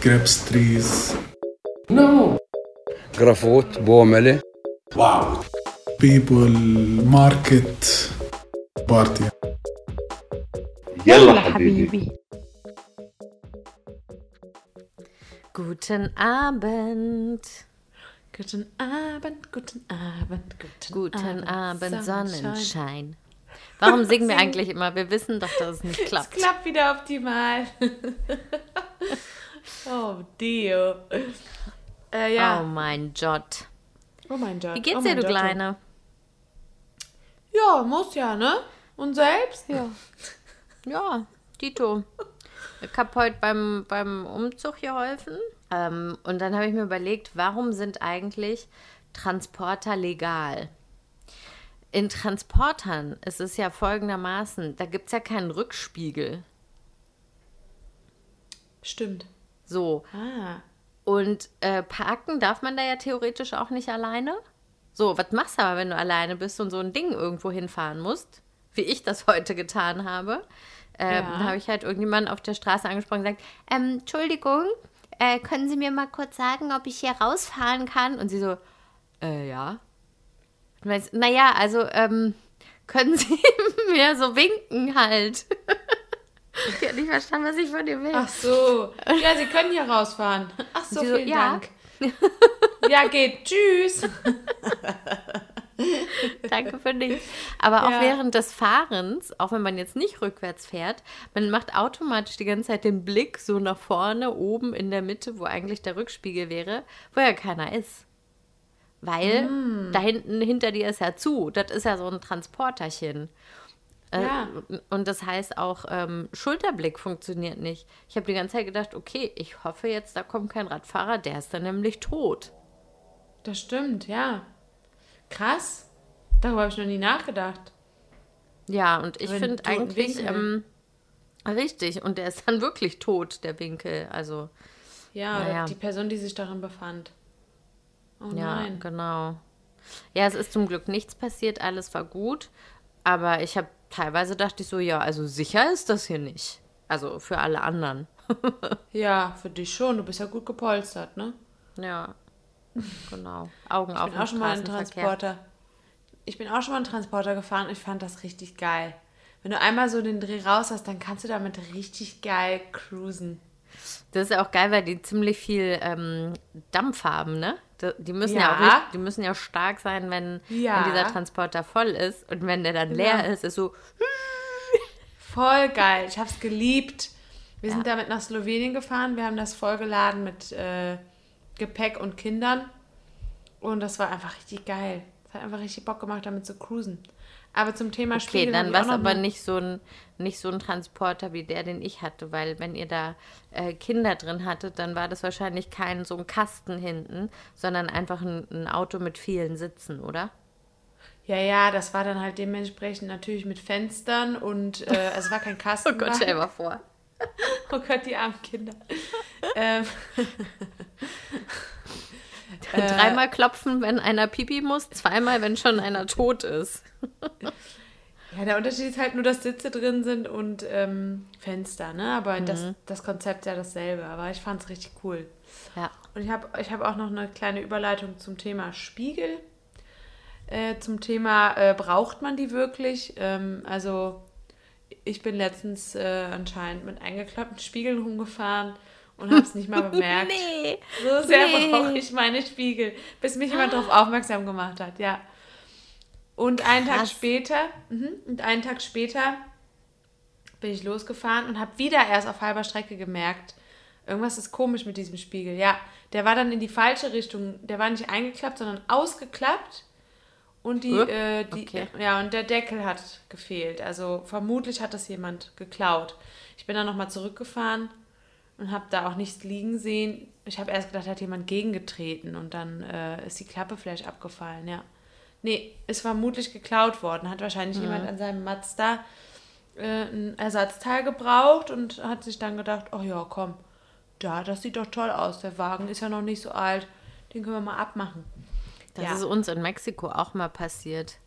grapes trees. No. Grafot, Bomele. Wow. People, market, party. يلا حبيبي. Guten Abend. Guten Abend, guten Abend, guten, Guten Abend, Sonnenschein. Sonnenschein. Warum singen wir eigentlich immer? Wir wissen doch, dass es nicht Es klappt. klappt wieder optimal. oh, Dio. Äh, ja. Oh mein Gott. Oh, mein Gott. Wie geht's oh dir, du Giotto. Kleine? Ja, muss ja, ne? Und selbst? Ja. Ja, Tito. Ich habe heute beim, beim Umzug geholfen. Ähm, und dann habe ich mir überlegt, warum sind eigentlich Transporter legal? In Transportern ist es ja folgendermaßen, da gibt es ja keinen Rückspiegel. Stimmt. So. Ah. Und äh, parken darf man da ja theoretisch auch nicht alleine. So, was machst du aber, wenn du alleine bist und so ein Ding irgendwo hinfahren musst? Wie ich das heute getan habe. Ähm, Ja. Da habe ich halt irgendjemanden auf der Straße angesprochen und gesagt, ähm, Entschuldigung, äh, können Sie mir mal kurz sagen, ob ich hier rausfahren kann? Und sie so, äh, ja. Und meinst, naja, also, ähm, können Sie mir so winken halt? Ich habe nicht verstanden, was ich von dir will. Ach so. Ja, Sie können hier rausfahren. Ach so, Sie so, vielen ja. Dank. Ja, geht. Tschüss. Danke für nichts. Aber auch Ja. während des Fahrens, auch wenn man jetzt nicht rückwärts fährt, man macht automatisch die ganze Zeit den Blick so nach vorne, oben in der Mitte, wo eigentlich der Rückspiegel wäre, wo ja keiner ist. Weil Mm. da hinten hinter dir ist ja zu. Das ist ja so ein Transporterchen. Äh, Ja. Und das heißt auch, ähm, Schulterblick funktioniert nicht. Ich habe die ganze Zeit gedacht, okay, ich hoffe jetzt, da kommt kein Radfahrer, der ist dann nämlich tot. Das stimmt, ja. Krass. Darüber habe ich noch nie nachgedacht. Ja, und ich finde eigentlich ähm, richtig. Und der ist dann wirklich tot, der Winkel. Also, Ja, Naja. die Person, die sich darin befand. Oh ja, nein. genau. Ja, es ist zum Glück nichts passiert, alles war gut. Aber ich habe teilweise dachte ich so, ja, also sicher ist das hier nicht. Also für alle anderen. Ja, für dich schon. Du bist ja gut gepolstert, ne? Ja, genau. Augen auf Ich bin auch schon mal Straßenverkehr. Transporter. Ich bin auch schon mal einen Transporter gefahren und ich fand das richtig geil. Wenn du einmal so den Dreh raus hast, dann kannst du damit richtig geil cruisen. Das ist ja auch geil, weil die ziemlich viel ähm, Dampf haben, ne? Die- müssen ja. Ja. auch richtig, die müssen ja stark sein, wenn, Ja. wenn dieser Transporter voll ist. Und wenn der dann leer Genau. ist, ist so, Voll geil. Ich hab's geliebt. Wir sind damit nach Slowenien gefahren. Wir haben das vollgeladen mit äh, Gepäck und Kindern. Und das war einfach richtig geil. Es hat einfach richtig Bock gemacht, damit zu cruisen. Aber zum Thema Okay, Spiegel dann hab ich war es aber nicht so, ein, nicht so ein Transporter wie der, den ich hatte, weil wenn ihr da äh, Kinder drin hattet, dann war das wahrscheinlich kein so ein Kasten hinten, sondern einfach ein, ein Auto mit vielen Sitzen, oder? Ja, ja, das war dann halt dementsprechend natürlich mit Fenstern und äh, also es war kein Kasten. Oh Gott, stell mal vor. Oh Gott, die armen Kinder. ähm, Äh. Dreimal klopfen, wenn einer pipi muss, zweimal, wenn schon einer tot ist. Ja, der Unterschied ist halt nur, dass Sitze drin sind und ähm, Fenster, ne? Aber das, Mhm. das Konzept ist ja dasselbe. Aber ich fand es richtig cool. Ja. Und ich habe ich hab auch noch eine kleine Überleitung zum Thema Spiegel. Äh, zum Thema, äh, braucht man die wirklich? Ähm, also, ich bin letztens äh, anscheinend mit eingeklappten Spiegeln rumgefahren und habe es nicht mal bemerkt. Nee. So sehr Nee. brauche ich meine Spiegel, bis mich jemand darauf aufmerksam gemacht hat, ja. Und einen Tag Krass. später, mhm, und einen Tag später bin ich losgefahren und habe wieder erst auf halber Strecke gemerkt, irgendwas ist komisch mit diesem Spiegel. Ja, der war dann in die falsche Richtung. Der war nicht eingeklappt, sondern ausgeklappt. Und die, Äh, die okay. ja, und der Deckel hat gefehlt. Also vermutlich hat das jemand geklaut. Ich bin dann nochmal zurückgefahren und habe da auch nichts liegen sehen. Ich habe erst gedacht, da hat jemand gegengetreten und dann äh, ist die Klappe vielleicht abgefallen, ja. Nee, ist vermutlich geklaut worden. Hat wahrscheinlich jemand an seinem Mazda äh, ein Ersatzteil gebraucht und hat sich dann gedacht, oh ja, komm, da, das sieht doch toll aus. Der Wagen ist ja noch nicht so alt. Den können wir mal abmachen. Das Ja. ist uns in Mexiko auch mal passiert.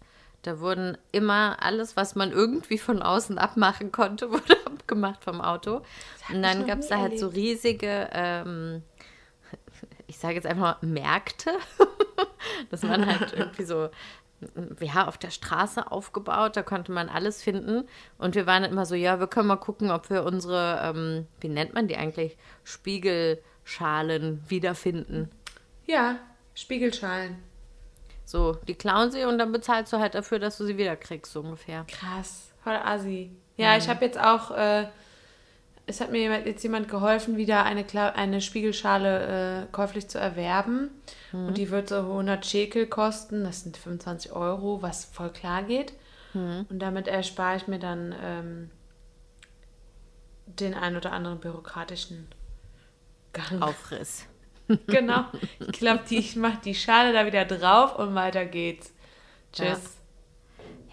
Da wurden immer alles, was man irgendwie von außen abmachen konnte, wurde abgemacht vom Auto. Und dann gab es da halt so erlebt. riesige, ähm, ich sage jetzt einfach mal Märkte. das waren halt irgendwie so, ja, auf der Straße aufgebaut. Da konnte man alles finden. Und wir waren immer so, ja, wir können mal gucken, ob wir unsere, ähm, wie nennt man die eigentlich, Spiegelschalen wiederfinden. Ja, Spiegelschalen. So, die klauen sie und dann bezahlst du halt dafür, dass du sie wieder kriegst, so ungefähr. Krass, voll assi. Ja, ich habe jetzt auch, äh, es hat mir jetzt jemand geholfen, wieder eine, Kla eine Spiegelschale äh, käuflich zu erwerben. Und die wird so 100 Shekel kosten, das sind 25 Euro, was voll klar geht. Und damit erspare ich mir dann ähm, den ein oder anderen bürokratischen Gang. Aufriss. Genau. Ich glaube, ich mache die Schale da wieder drauf und weiter geht's. Tschüss. Ja,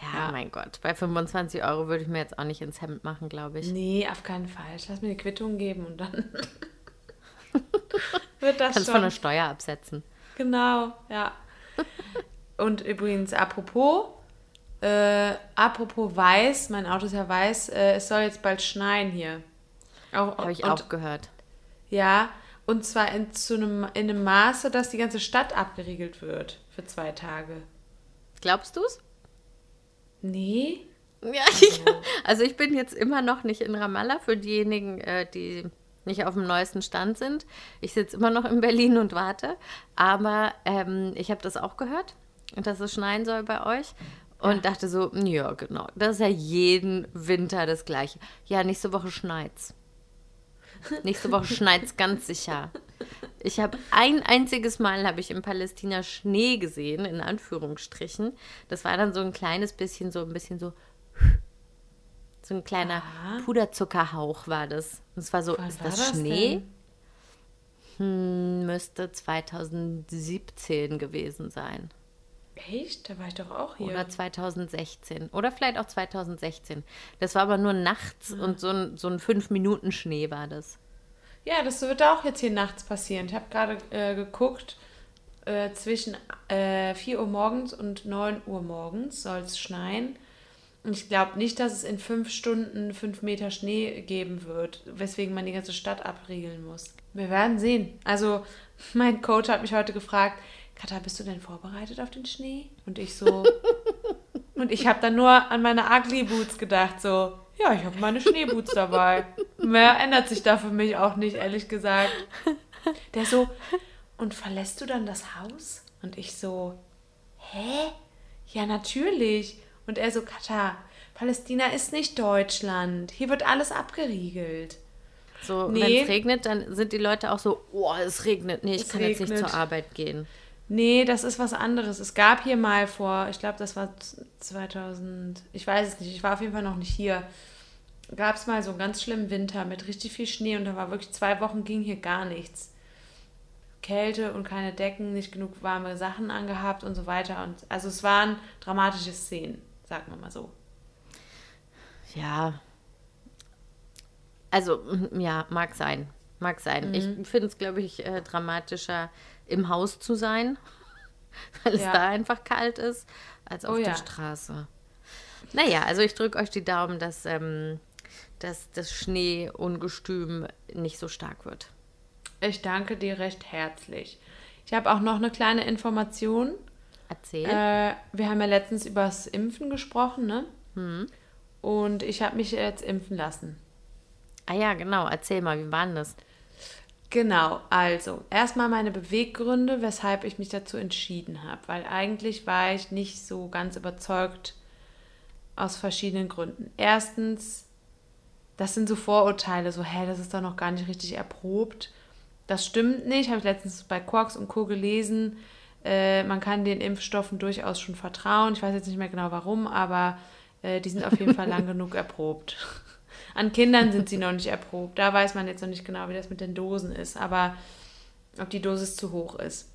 Ja. mein Gott. Bei 25 Euro würde ich mir jetzt auch nicht ins Hemd machen, glaube ich. Nee, auf keinen Fall. Ich lass mir eine Quittung geben und dann wird das Kannst schon. von der Steuer absetzen. Genau, ja. Und übrigens, apropos, äh, apropos weiß, mein Auto ist ja weiß, äh, es soll jetzt bald schneien hier. Auch, Habe ich und, auch gehört. Ja, und zwar in, zu einem, in einem Maße, dass die ganze Stadt abgeriegelt wird für zwei Tage. Glaubst du es? Nee? Ja, ich, also ich bin jetzt immer noch nicht in Ramallah für diejenigen, äh, die nicht auf dem neuesten Stand sind. Ich sitze immer noch in Berlin und warte. Aber ähm, ich habe das auch gehört, dass es schneien soll bei euch. Und dachte so, ja, genau. Das ist ja jeden Winter das Gleiche. Ja, nächste Woche schneit's. Nächste Woche schneit's ganz sicher. Ich habe ein einziges Mal habe ich in Palästina Schnee gesehen, in Anführungsstrichen. Das war dann so ein kleines bisschen, so ein bisschen so so ein kleiner Puderzuckerhauch war das. Und es war so, Wann ist war das, das Schnee? Hm, müsste 2017 gewesen sein. Echt? Da war ich doch auch hier. Oder 2016. Oder vielleicht auch 2016. Das war aber nur nachts Mhm. und so ein, so ein 5-Minuten-Schnee war das. Ja, das wird auch jetzt hier nachts passieren. Ich habe gerade äh, geguckt, äh, zwischen äh, 4 Uhr morgens und 9 Uhr morgens soll es schneien. Und ich glaube nicht, dass es in fünf Stunden fünf Meter Schnee geben wird, weswegen man die ganze Stadt abriegeln muss. Wir werden sehen. Also, mein Coach hat mich heute gefragt, Katha, bist du denn vorbereitet auf den Schnee? Und ich so. und ich habe dann nur an meine Ugly Boots gedacht, so, ja, ich habe meine Schneeboots dabei. Mehr ändert sich da für mich auch nicht, ehrlich gesagt. Der so, und verlässt du dann das Haus? Und ich so, hä? Ja, natürlich. Und er so, Katha, Palästina ist nicht Deutschland. Hier wird alles abgeriegelt. So, Nee. wenn es regnet, dann sind die Leute auch so, oh, es regnet. Nee, ich Es kann jetzt nicht regnet. zur Arbeit gehen. Nee, das ist was anderes. Es gab hier mal vor, ich glaube, das war 2000, ich weiß es nicht, ich war auf jeden Fall noch nicht hier. Gab es mal so einen ganz schlimmen Winter mit richtig viel Schnee und da war wirklich zwei Wochen ging hier gar nichts. Kälte und keine Decken, nicht genug warme Sachen angehabt und so weiter. Und also es waren dramatische Szenen, sagen wir mal so. Ja. Also, ja, mag sein. Mag sein. Mhm. Ich finde es, glaube ich, äh, dramatischer, im Haus zu sein, weil es Ja. da einfach kalt ist, als auf Oh der ja. Straße. Naja, also ich drücke euch die Daumen, dass, ähm, dass das Schneeungestüm nicht so stark wird. Ich danke dir recht herzlich. Ich habe auch noch eine kleine Information. Erzähl. Äh, wir haben ja letztens über das Impfen gesprochen, ne? Und ich habe mich jetzt impfen lassen. ah ja, genau. Erzähl mal, wie war denn das? Genau, also erstmal meine Beweggründe, weshalb ich mich dazu entschieden habe, weil eigentlich war ich nicht so ganz überzeugt aus verschiedenen Gründen. Erstens, das sind so Vorurteile, so, hä, das ist doch noch gar nicht richtig erprobt. Das stimmt nicht, habe ich letztens bei Quarks und Co. gelesen. Äh, man kann den Impfstoffen durchaus schon vertrauen. Ich weiß jetzt nicht mehr genau warum, aber äh, die sind auf jeden Fall lang genug erprobt. An Kindern sind sie noch nicht erprobt. Da weiß man jetzt noch nicht genau, wie das mit den Dosen ist, aber ob die Dosis zu hoch ist.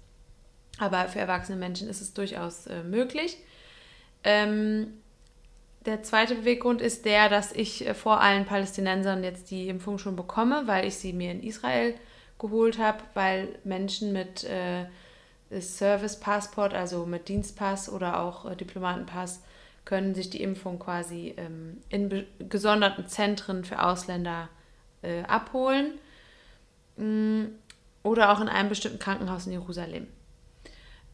Aber für erwachsene Menschen ist es durchaus äh, möglich. Ähm, der zweite Beweggrund ist der, dass ich äh, vor allen Palästinensern jetzt die Impfung schon bekomme, weil ich sie mir in Israel geholt habe, weil Menschen mit äh, Service-Passport, also mit Dienstpass oder auch äh, Diplomatenpass, können sich die Impfung quasi ähm, in gesonderten Zentren für Ausländer äh, abholen Mm, oder auch in einem bestimmten Krankenhaus in Jerusalem.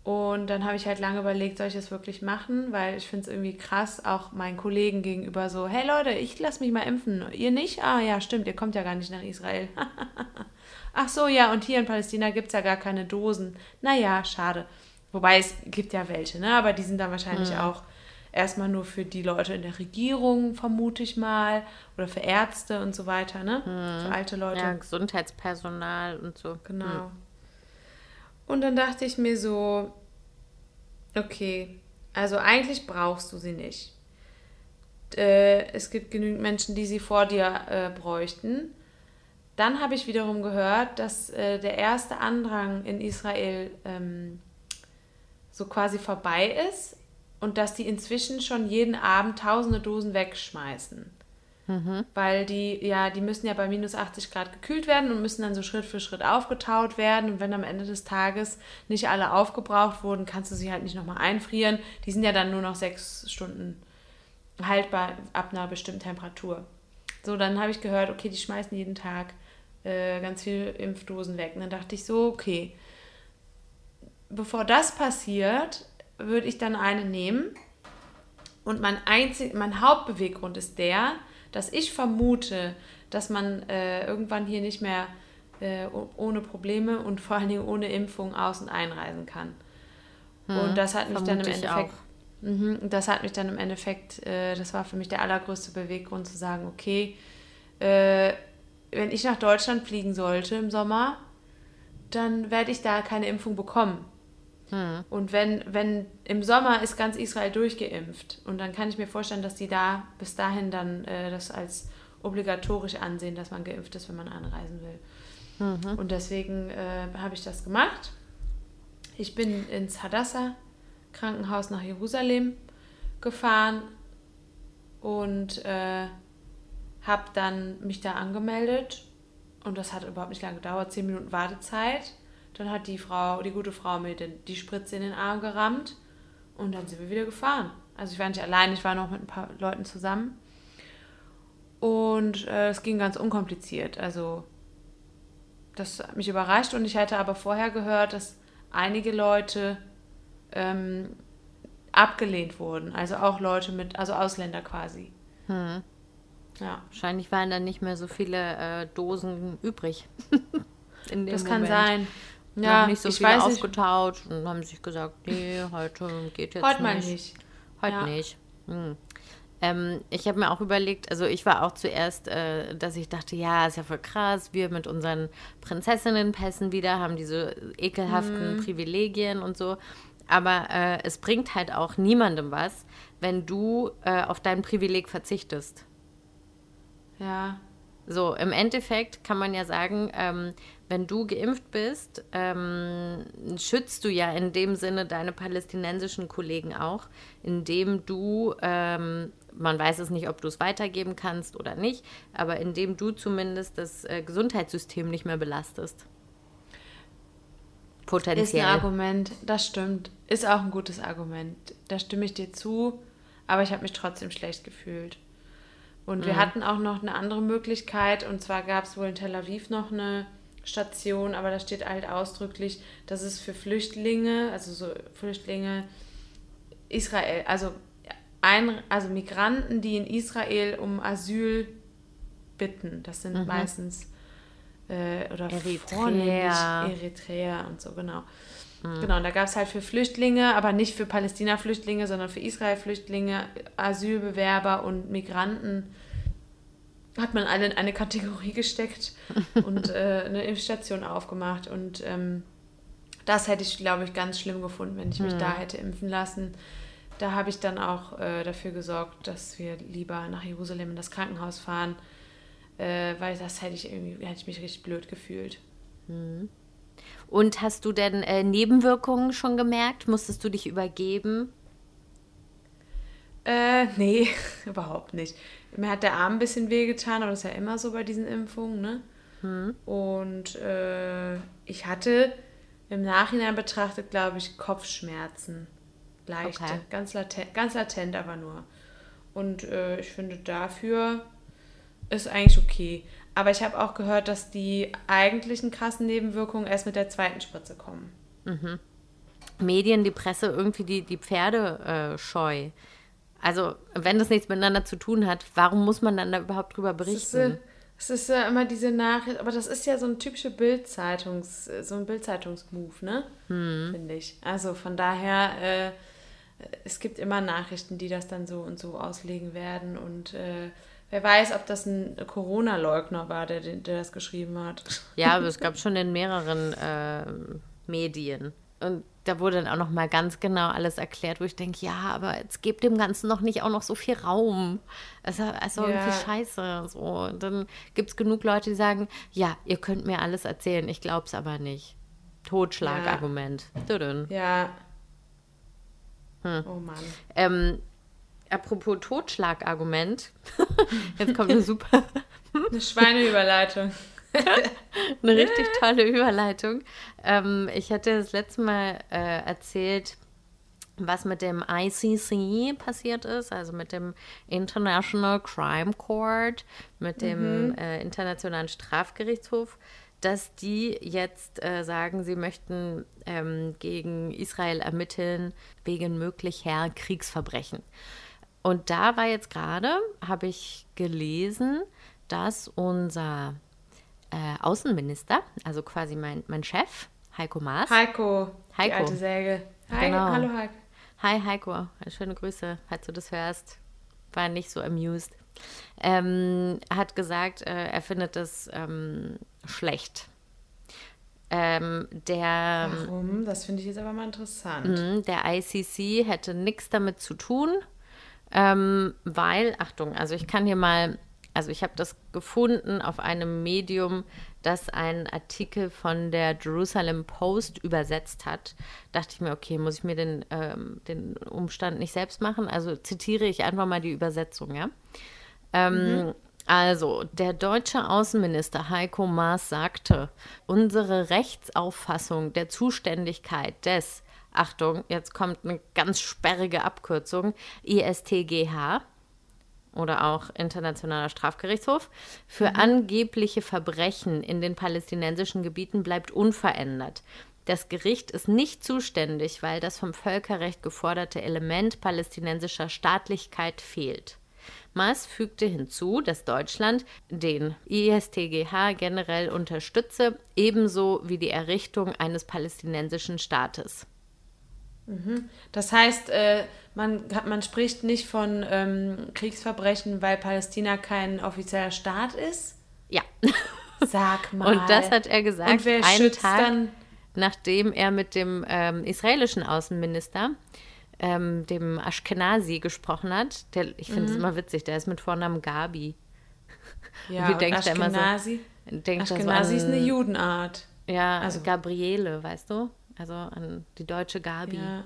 Und dann habe ich halt lange überlegt, soll ich das wirklich machen? Weil ich finde es irgendwie krass, auch meinen Kollegen gegenüber so, hey Leute, ich lasse mich mal impfen. Ihr nicht? Ah ja, stimmt, ihr kommt ja gar nicht nach Israel. Ach so, ja, und hier in Palästina gibt es ja gar keine Dosen. Naja, schade. Wobei es gibt ja welche, ne? Aber die sind dann wahrscheinlich auch erstmal nur für die Leute in der Regierung, vermute ich mal. Oder für Ärzte und so weiter, ne? Für alte Leute. Ja, Gesundheitspersonal und so. Genau. Und dann dachte ich mir so, okay, also eigentlich brauchst du sie nicht. Äh, es gibt genügend Menschen, die sie vor dir äh, bräuchten. Dann habe ich wiederum gehört, dass äh, der erste Andrang in Israel ähm, so quasi vorbei ist und dass die inzwischen schon jeden Abend tausende Dosen wegschmeißen. Weil die, ja, die müssen ja bei minus 80 Grad gekühlt werden und müssen dann so Schritt für Schritt aufgetaut werden. Und wenn am Ende des Tages nicht alle aufgebraucht wurden, kannst du sie halt nicht nochmal einfrieren. Die sind ja dann nur noch sechs Stunden haltbar ab einer bestimmten Temperatur. So, dann habe ich gehört, okay, die schmeißen jeden Tag äh, ganz viele Impfdosen weg. Und dann dachte ich so, okay, bevor das passiert, würde ich dann eine nehmen. Und mein, einzig, mein Hauptbeweggrund ist der, dass ich vermute, dass man äh, irgendwann hier nicht mehr äh, ohne Probleme und vor allen Dingen ohne Impfung aus- und einreisen kann. und das hat mich dann im Endeffekt. Und das hat mich dann im Endeffekt, äh, das war für mich der allergrößte Beweggrund zu sagen, okay, äh, wenn ich nach Deutschland fliegen sollte im Sommer, dann werde ich da keine Impfung bekommen. Und wenn, wenn im Sommer ist ganz Israel durchgeimpft und dann kann ich mir vorstellen, dass die da bis dahin dann äh, das als obligatorisch ansehen, dass man geimpft ist, wenn man anreisen will. Und deswegen äh, habe ich das gemacht. Ich bin ins Hadassah Krankenhaus nach Jerusalem gefahren und äh, habe dann mich da angemeldet und das hat überhaupt nicht lange gedauert, zehn Minuten Wartezeit. Dann hat die Frau, die gute Frau mir den, die Spritze in den Arm gerammt und dann sind wir wieder gefahren. Also ich war nicht allein, ich war noch mit ein paar Leuten zusammen. Und äh, es ging ganz unkompliziert. Also das hat mich überrascht und ich hatte aber vorher gehört, dass einige Leute ähm, abgelehnt wurden. Also auch Leute mit, also Ausländer quasi. Ja, Wahrscheinlich waren dann nicht mehr so viele äh, Dosen übrig. Das kann Moment. sein. Ja, Ja, nicht so ich viele weiß nicht. aufgetaut und haben sich gesagt, nee, heute geht jetzt Heute mal nicht. nicht. Heute Ja. nicht. Hm. Ähm, ich habe mir auch überlegt, also ich war auch zuerst, äh, dass ich dachte, ja, ist ja voll krass, wir mit unseren Prinzessinnenpässen wieder haben diese ekelhaften Mhm. Privilegien und so. Aber äh, es bringt halt auch niemandem was, wenn du äh, auf dein Privileg verzichtest. Ja, So, im Endeffekt kann man ja sagen, ähm, wenn du geimpft bist, ähm, schützt du ja in dem Sinne deine palästinensischen Kollegen auch, indem du, ähm, man weiß es nicht, ob du es weitergeben kannst oder nicht, aber indem du zumindest das äh, Gesundheitssystem nicht mehr belastest. ist ein Potenziell. Argument. Das stimmt. Ist auch ein gutes Argument. Da stimme ich dir zu, aber ich habe mich trotzdem schlecht gefühlt. Und wir hatten auch noch eine andere Möglichkeit, und zwar gab es wohl in Tel Aviv noch eine Station, aber da steht halt ausdrücklich, dass es für Flüchtlinge, also so Flüchtlinge Israel, also ein, also Migranten, die in Israel um Asyl bitten. Das sind meistens äh, oder vornehmlich Eritreer und so, genau. Genau, und da gab es halt für Flüchtlinge, aber nicht für Palästina-Flüchtlinge, sondern für Israel-Flüchtlinge, Asylbewerber und Migranten hat man alle in eine Kategorie gesteckt und äh, eine Impfstation aufgemacht. Und ähm, das hätte ich, glaube ich, ganz schlimm gefunden, wenn ich mich da hätte impfen lassen. Da habe ich dann auch äh, dafür gesorgt, dass wir lieber nach Jerusalem in das Krankenhaus fahren, äh, weil das hätte ich irgendwie, hätte ich mich richtig blöd gefühlt. Und hast du denn äh, Nebenwirkungen schon gemerkt? Musstest du dich übergeben? Äh, nee, überhaupt nicht. Mir hat der Arm ein bisschen wehgetan, aber das ist ja immer so bei diesen Impfungen, ne? Und äh, ich hatte im Nachhinein betrachtet, glaube ich, Kopfschmerzen. Leichte, Okay. ganz, latent, ganz latent aber nur. Und äh, ich finde, dafür ist eigentlich okay. Aber ich habe auch gehört, dass die eigentlichen krassen Nebenwirkungen erst mit der zweiten Spritze kommen. Medien, die Presse, irgendwie die, die Pferde äh, scheu. Also, wenn das nichts miteinander zu tun hat, warum muss man dann da überhaupt drüber Es ist, berichten? äh, es ist ja immer diese Nachricht, aber das ist ja so ein typischer Bildzeitungs, äh, so ein Bildzeitungsmove, ne? Hm. Finde ich. Also von daher, äh, es gibt immer Nachrichten, die das dann so und so auslegen werden und äh, wer weiß, ob das ein Corona-Leugner war, der, der das geschrieben hat. Ja, aber es gab schon in mehreren ähm, Medien. Und da wurde dann auch noch mal ganz genau alles erklärt, wo ich denke, ja, aber jetzt gebt dem Ganzen noch nicht auch noch so viel Raum. Also, also Ja. irgendwie scheiße. So. Dann gibt es genug Leute, die sagen, ja, ihr könnt mir alles erzählen, ich glaub's aber nicht. Totschlagargument. Ja. Hm. Oh Mann. Ähm, apropos Totschlagargument. Jetzt kommt eine super, Eine Schweineüberleitung. eine richtig tolle Überleitung. Ähm, ich hatte das letzte Mal äh, erzählt, was mit dem ICC passiert ist, also mit dem International Crime Court, mit dem äh, Internationalen Strafgerichtshof, dass die jetzt äh, sagen, sie möchten ähm, gegen Israel ermitteln wegen möglicher Kriegsverbrechen. Und da war jetzt gerade, habe ich gelesen, dass unser äh, Außenminister, also quasi mein, mein Chef, Heiko Maas, Heiko, die Heiko. alte Säge. Hi, Genau. Hallo Heiko. Hi Heiko, schöne Grüße, falls du das hörst. War nicht so amused. Ähm, hat gesagt, äh, er findet das ähm, schlecht. Ähm, der, Warum? Das finde ich jetzt aber mal interessant. mh, der ICC hätte nichts damit zu tun, ähm, weil, Achtung, also ich kann hier mal, also ich habe das gefunden auf einem Medium, das einen Artikel von der Jerusalem Post übersetzt hat. Dachte ich mir, okay, muss ich mir den, ähm, den Umstand nicht selbst machen? Also zitiere ich einfach mal die Übersetzung, ja? Ähm, Also, der deutsche Außenminister Heiko Maas sagte, unsere Rechtsauffassung der Zuständigkeit des, Achtung, jetzt kommt eine ganz sperrige Abkürzung, ISTGH oder auch Internationaler Strafgerichtshof, für angebliche Verbrechen in den palästinensischen Gebieten bleibt unverändert. Das Gericht ist nicht zuständig, weil das vom Völkerrecht geforderte Element palästinensischer Staatlichkeit fehlt. Maas fügte hinzu, dass Deutschland den ISTGH generell unterstütze, ebenso wie die Errichtung eines palästinensischen Staates. Das heißt, äh, man, man spricht nicht von ähm, Kriegsverbrechen, weil Palästina kein offizieller Staat ist? Ja, Sag mal. und das hat er gesagt, Und wer einen schützt Tag dann? nachdem er mit dem ähm, israelischen Außenminister, ähm, dem Ashkenazi, gesprochen hat. Der, ich finde es immer witzig, der ist mit Vornamen Gabi. Ja, Wie und denkst du immer so? Ashkenazi? Denkt Ashkenazi ist an- eine Judenart. Ja, also Gabriele, weißt du? Also an die deutsche Gabi. Ja.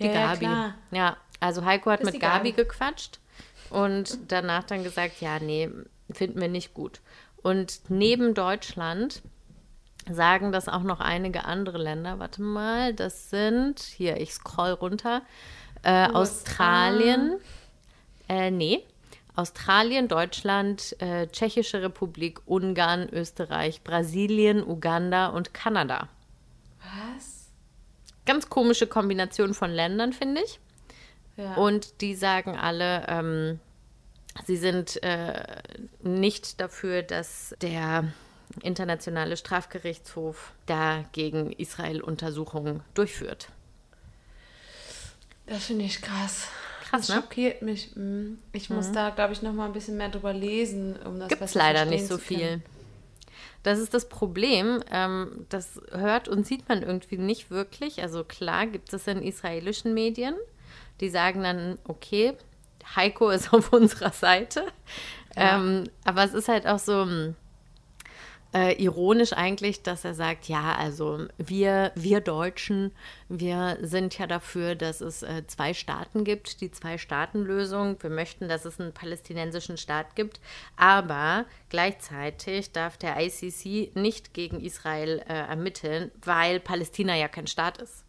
Die ja, ja, Gabi. klar. Ja, also Heiko hat mit Gabi Gabi. gequatscht und danach dann gesagt, ja, nee, finden wir nicht gut. Und neben Deutschland sagen das auch noch einige andere Länder. Warte mal, das sind, hier, ich scroll runter, äh. Australien, äh, nee, Australien, Deutschland, äh, Tschechische Republik, Ungarn, Österreich, Brasilien, Uganda und Kanada. Was? Ganz komische Kombination von Ländern, finde ich. Ja. Und die sagen alle, ähm, sie sind äh, nicht dafür, dass der Internationale Strafgerichtshof da gegen Israel Untersuchungen durchführt. Das finde ich krass. Krass, das ne? Mhm. schockiert mich. Mm. Ich muss da, glaube ich, noch mal ein bisschen mehr drüber lesen, um das Gibt es besser leider nicht so zu können. Das ist das Problem. Ähm, das hört und sieht man irgendwie nicht wirklich. Also klar gibt es in israelischen Medien, die sagen dann, okay, Heiko ist auf unserer Seite. Ähm, aber es ist halt auch so hm, äh, ironisch eigentlich, dass er sagt, ja, also wir, wir Deutschen, wir sind ja dafür, dass es äh, zwei Staaten gibt, die Zwei-Staaten-Lösung. Wir möchten, dass es einen palästinensischen Staat gibt, aber gleichzeitig darf der ICC nicht gegen Israel äh, ermitteln, weil Palästina ja kein Staat ist.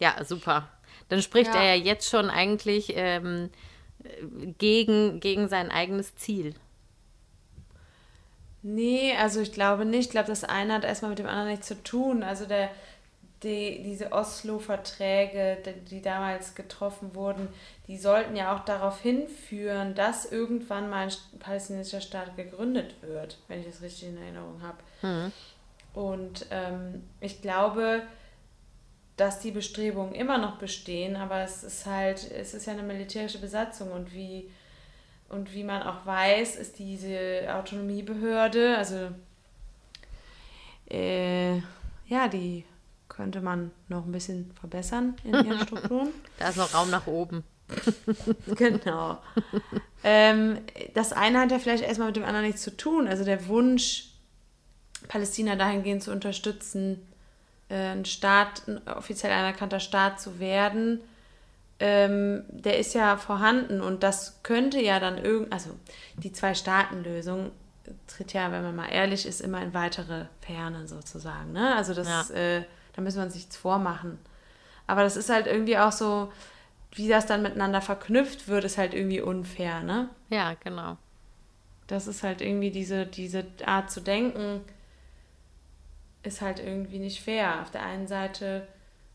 Ja, super. Dann spricht Ja. er ja jetzt schon eigentlich ähm, gegen, gegen sein eigenes Ziel. Nee, also ich glaube nicht. Ich glaube, das eine hat erstmal mit dem anderen nichts zu tun. Also der, die, diese Oslo-Verträge, die, die damals getroffen wurden, die sollten ja auch darauf hinführen, dass irgendwann mal ein palästinensischer Staat gegründet wird, wenn ich das richtig in Erinnerung habe. Und ähm, ich glaube, dass die Bestrebungen immer noch bestehen, aber es ist halt, es ist ja eine militärische Besatzung und wie und wie man auch weiß, ist diese Autonomiebehörde, also äh, ja, die könnte man noch ein bisschen verbessern in ihren Strukturen. Da ist noch Raum nach oben. genau. ähm, das eine hat ja vielleicht erstmal mit dem anderen nichts zu tun. Also der Wunsch, Palästina dahingehend zu unterstützen, äh, ein Staat, ein offiziell anerkannter Staat zu werden, ähm, der ist ja vorhanden und das könnte ja dann irgend, also die Zwei-Staaten-Lösung tritt ja, wenn man mal ehrlich ist, immer in weitere Ferne sozusagen. Ne? Also das, Ja. äh, da müssen wir uns nichts vormachen. Aber das ist halt irgendwie auch so, wie das dann miteinander verknüpft wird, ist halt irgendwie unfair, ne? Ja, genau. Das ist halt irgendwie diese, diese Art zu denken, ist halt irgendwie nicht fair. Auf der einen Seite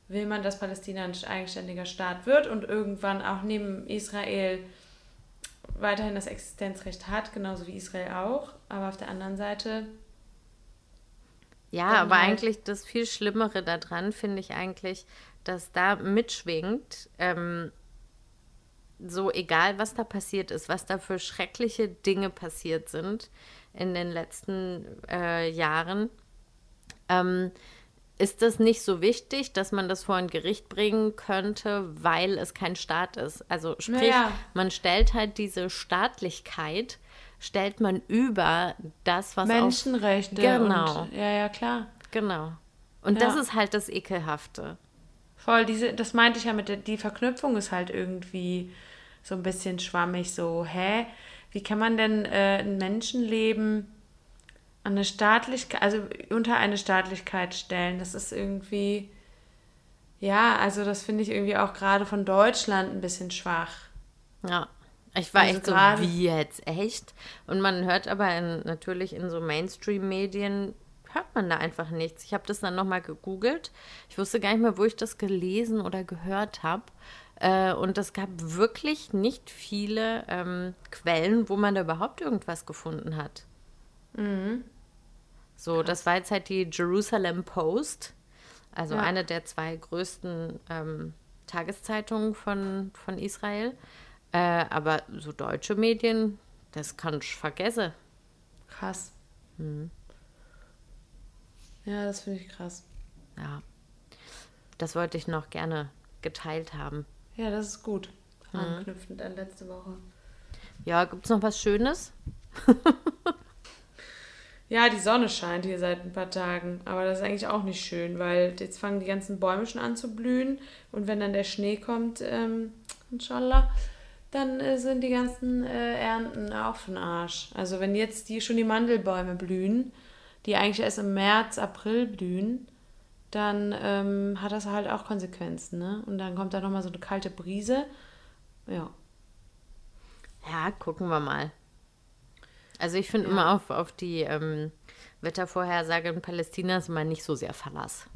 will man, dass Palästina ein eigenständiger Staat wird und irgendwann auch neben Israel weiterhin das Existenzrecht hat, genauso wie Israel auch. Aber auf der anderen Seite, Ja, aber halt- eigentlich das viel Schlimmere daran finde ich eigentlich, dass da mitschwingt, ähm, so egal was da passiert ist, was da für schreckliche Dinge passiert sind in den letzten äh, Jahren, ähm, ist das nicht so wichtig, dass man das vor ein Gericht bringen könnte, weil es kein Staat ist. Also sprich, Naja. man stellt halt diese Staatlichkeit, stellt man über das, was auf Menschenrechte. Genau. Und, ja, ja, klar. Genau. Und Ja. das ist halt das Ekelhafte. Voll, diese, das meinte ich ja mit der, die Verknüpfung ist halt irgendwie so ein bisschen schwammig, so, hä? Wie kann man denn äh, ein Menschenleben eine Staatlichkeit, also unter eine Staatlichkeit stellen? Das ist irgendwie, ja, also das finde ich irgendwie auch gerade von Deutschland ein bisschen schwach. Ja. Ich war Also echt so, wie jetzt? Echt? Und man hört aber in, natürlich in so Mainstream-Medien, hört man da einfach nichts. Ich habe das dann nochmal gegoogelt. Ich wusste gar nicht mehr, wo ich das gelesen oder gehört habe. Äh, und es gab wirklich nicht viele ähm, Quellen, wo man da überhaupt irgendwas gefunden hat. So, das war jetzt halt die Jerusalem Post, also Ja. eine der zwei größten ähm, Tageszeitungen von, von Israel. Äh, aber so deutsche Medien, das kann ich vergessen. Krass. Ja, das finde ich krass. Ja, das wollte ich noch gerne geteilt haben. Ja, das ist gut. Anknüpfend an letzte Woche. Ja, gibt es noch was Schönes? Ja, die Sonne scheint hier seit ein paar Tagen, aber das ist eigentlich auch nicht schön, weil jetzt fangen die ganzen Bäume schon an zu blühen und wenn dann der Schnee kommt, ähm, inshallah, dann äh, sind die ganzen äh, Ernten für den Arsch. Also wenn jetzt die schon die Mandelbäume blühen, die eigentlich erst im März, April blühen, dann ähm, hat das halt auch Konsequenzen, ne? Und dann kommt da nochmal so eine kalte Brise. Ja. Ja, gucken wir mal. Also ich finde Ja. immer auf, auf die ähm, Wettervorhersage in Palästina ist immer nicht so sehr Verlass.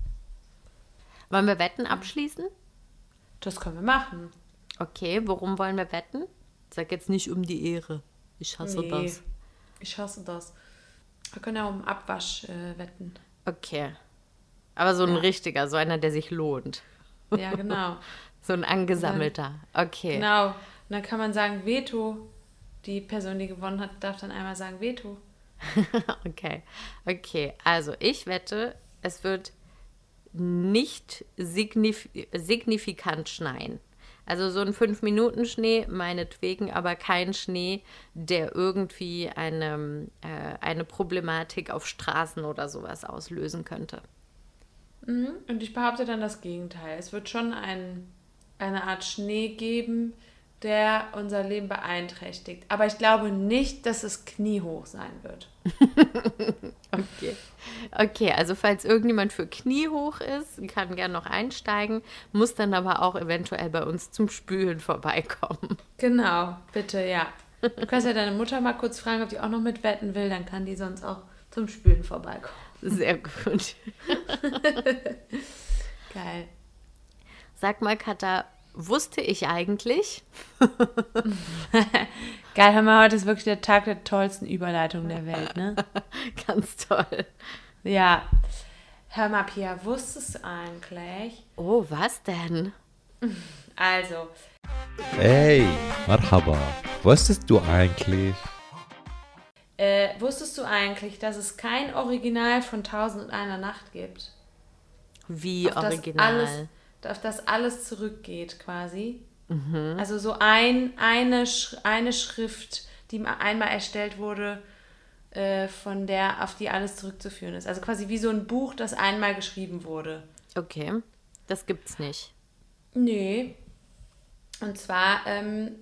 Wollen wir Wetten abschließen? Das können wir machen. Okay, worum wollen wir wetten? Sag jetzt nicht um die Ehre. Ich hasse Nee, das. Ich hasse das. Wir können ja um Abwasch äh, wetten. Okay. Aber so ein Ja. richtiger, so einer, der sich lohnt. Ja, genau. So ein angesammelter. Okay. Genau. Und dann kann man sagen, Veto. Die Person, die gewonnen hat, darf dann einmal sagen, Veto. Okay. Okay. Also ich wette, es wird nicht signif signifikant schneien. Also so ein 5-Minuten-Schnee, meinetwegen, aber kein Schnee, der irgendwie eine, äh, eine Problematik auf Straßen oder sowas auslösen könnte. Und ich behaupte dann das Gegenteil. Es wird schon ein, eine Art Schnee geben, der unser Leben beeinträchtigt. Aber ich glaube nicht, dass es kniehoch sein wird. Okay. Okay, also falls irgendjemand für Knie hoch ist, kann gern noch einsteigen, muss dann aber auch eventuell bei uns zum Spülen vorbeikommen. Genau, bitte, ja. Du kannst ja deine Mutter mal kurz fragen, ob die auch noch mitwetten will, dann kann die sonst auch zum Spülen vorbeikommen. Sehr gut. Geil. Sag mal, Katha, wusste ich eigentlich? Geil, hör mal, heute ist wirklich der Tag der tollsten Überleitung der Welt, ne? Ganz toll. Ja. Hör mal, Pia, wusstest du eigentlich? Oh, was denn? Also, Hey, Marhaba. Wusstest du eigentlich? äh, wusstest du eigentlich, dass es kein Original von Tausend und einer Nacht gibt? Wie Auf das original. Auf das alles zurückgeht, quasi. Also so ein, eine, eine Schrift, die ma- einmal erstellt wurde, äh, von der, auf die alles zurückzuführen ist. Also quasi wie so ein Buch, das einmal geschrieben wurde. Okay, das gibt's nicht. Nee. Und zwar ähm,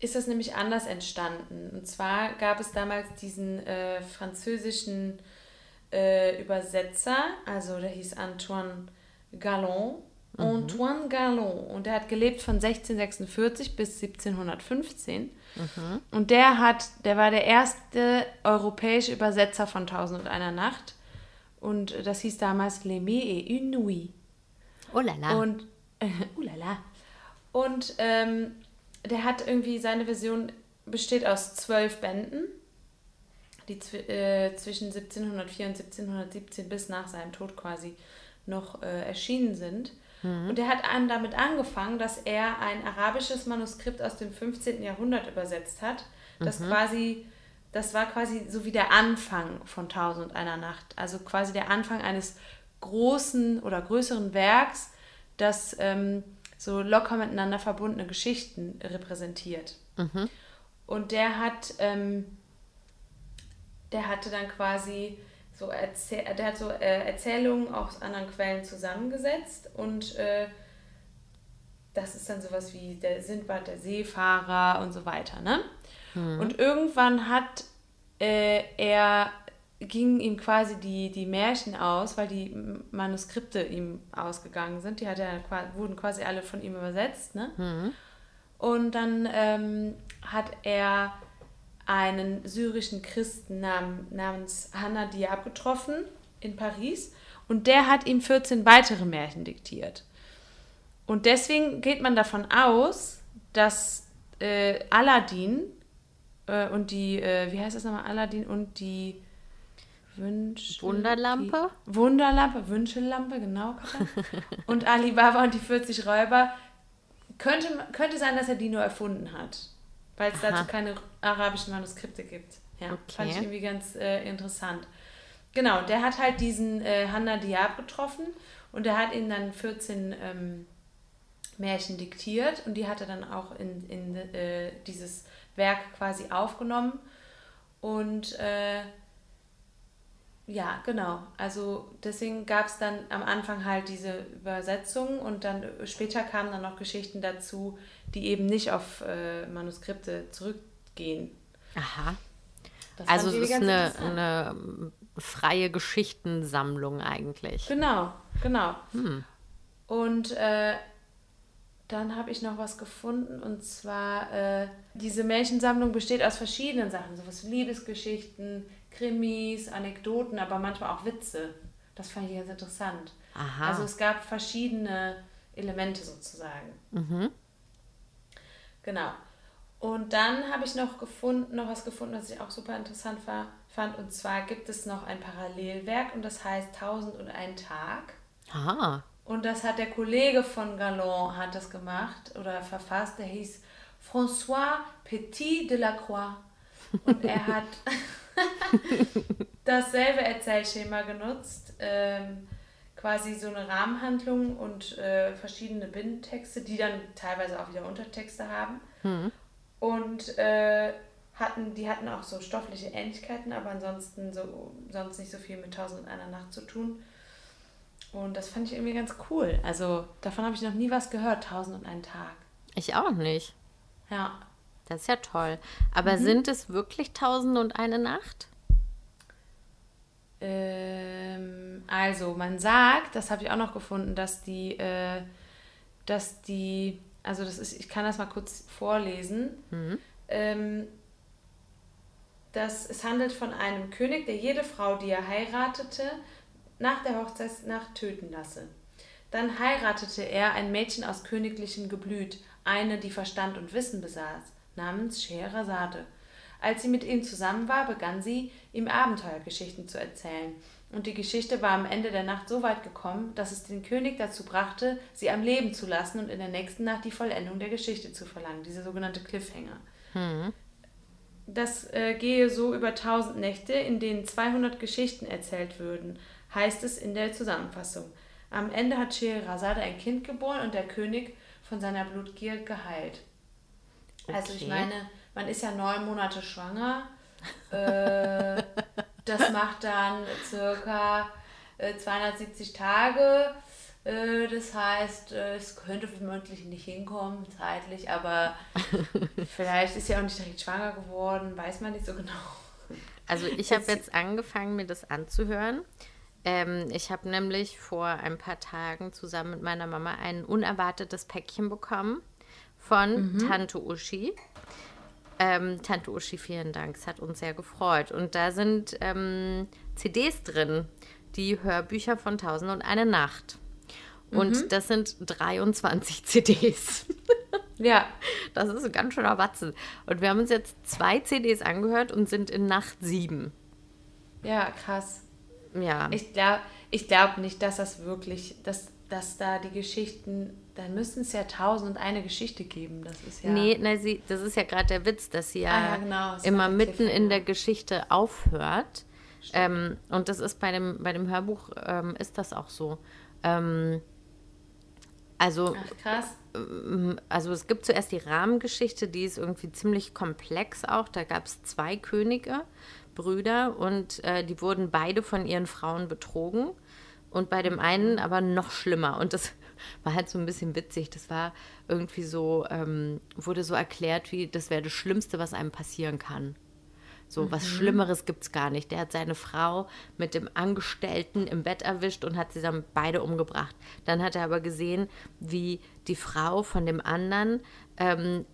ist das nämlich anders entstanden. Und zwar gab es damals diesen äh, französischen äh, Übersetzer, also der hieß Antoine Galland. Antoine Galland. Und der hat gelebt von 1646 bis 1715. Und der hat, der war der erste europäische Übersetzer von Tausend und einer Nacht. Und das hieß damals Les Mille et une Nuit. Oh la la. Und, äh, ulala. Und ähm, der hat irgendwie, seine Version besteht aus zwölf Bänden, die äh, zwischen 1704 und 1717 bis nach seinem Tod quasi noch äh, erschienen sind. Und er hat an, damit angefangen, dass er ein arabisches Manuskript aus dem 15. Jahrhundert übersetzt hat, das quasi, das war quasi so wie der Anfang von Tausend und einer Nacht. Also quasi der Anfang eines großen oder größeren Werks, das ähm, so locker miteinander verbundene Geschichten repräsentiert. Und der hat, ähm, der hatte dann quasi so Erzäh der hat so äh, Erzählungen aus anderen Quellen zusammengesetzt und äh, das ist dann sowas wie der Sindbad, der Seefahrer und so weiter, ne? Und irgendwann hat äh, er gingen ihm quasi die, die Märchen aus, weil die Manuskripte ihm ausgegangen sind. Die hat er, wurden quasi alle von ihm übersetzt. Ne? Und dann ähm, hat er einen syrischen Christen nam, namens Hanna Diab getroffen in Paris und der hat ihm 14 weitere Märchen diktiert. Und deswegen geht man davon aus, dass äh, Aladdin äh, und die, äh, wie heißt das nochmal, Aladdin und die Wünsch Wunderlampe? Die Wunderlampe, Wünschelampe, genau. Und Alibaba und die 40 Räuber. Könnte, könnte sein, dass er die nur erfunden hat, weil es dazu keine arabischen Manuskripte gibt. Ja, fand ich Okay. irgendwie ganz äh, interessant. Genau, der hat halt diesen äh, Hanna Diab getroffen und der hat ihm dann 14 ähm, Märchen diktiert und die hat er dann auch in, in äh, dieses Werk quasi aufgenommen. Und äh, ja, genau. Also deswegen gab es dann am Anfang halt diese Übersetzung und dann äh, später kamen dann noch Geschichten dazu, die eben nicht auf äh, Manuskripte zurückgehen. Aha. Das Also es ist eine, eine ähm, freie Geschichtensammlung eigentlich. Genau, genau. Und äh, dann habe ich noch was gefunden und zwar äh, diese Märchensammlung besteht aus verschiedenen Sachen, sowas wie Liebesgeschichten, Krimis, Anekdoten, aber manchmal auch Witze. Das fand ich ganz interessant. Aha. Also es gab verschiedene Elemente sozusagen. Genau. Und dann habe ich noch gefunden, noch was gefunden, was ich auch super interessant war, fand. Und zwar gibt es noch ein Parallelwerk und das heißt Tausend und ein Tag. Aha. Und das hat der Kollege von Galland hat das gemacht oder verfasst. Der hieß François Petit de la Croix. Und er hat dasselbe Erzählschema genutzt. Ähm, quasi so eine Rahmenhandlung und äh, verschiedene Bindtexte, die dann teilweise auch wieder Untertexte haben. Und äh, hatten, die hatten auch so stoffliche Ähnlichkeiten, aber ansonsten so, sonst nicht so viel mit Tausend und einer Nacht zu tun. Und das fand ich irgendwie ganz cool. Also davon habe ich noch nie was gehört, Tausend und einen Tag. Ich auch nicht. Ja. Das ist ja toll. Aber Mhm. sind es wirklich tausend und eine Nacht? Äh, Also, man sagt, das habe ich auch noch gefunden, dass die, äh, dass die, also das ist, ich kann das mal kurz vorlesen. Ähm, dass es handelt von einem König, der jede Frau, die er heiratete, nach der Hochzeitsnacht töten lasse. Dann heiratete er ein Mädchen aus königlichem Geblüt, eine, die Verstand und Wissen besaß, namens Scheherazade. Als sie mit ihm zusammen war, begann sie, ihm Abenteuergeschichten zu erzählen. Und die Geschichte war am Ende der Nacht so weit gekommen, dass es den König dazu brachte, sie am Leben zu lassen und in der nächsten Nacht die Vollendung der Geschichte zu verlangen, diese sogenannte Cliffhanger. Das äh, gehe so über 1000 Nächte, in denen 200 Geschichten erzählt würden, heißt es in der Zusammenfassung. Am Ende hat Scheherazade ein Kind geboren und der König von seiner Blutgier geheilt. Also ich Okay. meine, man ist ja neun Monate schwanger. Äh, das macht dann circa äh, 270 Tage. Äh, das heißt, äh, es könnte vermutlich nicht hinkommen, zeitlich, aber vielleicht ist sie auch nicht direkt schwanger geworden, weiß man nicht so genau. Also ich habe jetzt angefangen, mir das anzuhören. Ähm, ich habe nämlich vor ein paar Tagen zusammen mit meiner Mama ein unerwartetes Päckchen bekommen von Tante Uschi. Ähm, Tante Uschi, vielen Dank. Es hat uns sehr gefreut. Und da sind ähm, CDs drin, die Hörbücher von Tausend und eine Nacht. Und das sind 23 CDs. Ja, Das ist ein ganz schöner Batzen. Und wir haben uns jetzt zwei CDs angehört und sind in Nacht sieben. ja, krass. Ja. Ich glaube ich glaub nicht, dass das wirklich, dass, dass da die Geschichten, dann müssen es ja tausend und eine Geschichte geben. Das ist ja. Nee, nee sie, das ist ja gerade der Witz, dass sie ja, Ah ja, genau, immer mitten in der Geschichte aufhört. Ähm, und das ist bei dem, bei dem Hörbuch ähm, ist das auch so. Ähm, also, Ach, krass. also es gibt zuerst die Rahmengeschichte, die ist irgendwie ziemlich komplex auch. Da gab es zwei Könige, Brüder, und äh, die wurden beide von ihren Frauen betrogen. Und bei dem einen aber noch schlimmer. Und das war halt so ein bisschen witzig. Das war irgendwie so, ähm, wurde so erklärt, wie das wäre das Schlimmste, was einem passieren kann. So, was Schlimmeres gibt es gar nicht. Der hat seine Frau mit dem Angestellten im Bett erwischt und hat sie dann beide umgebracht. Dann hat er aber gesehen, wie die Frau von dem anderen ähm,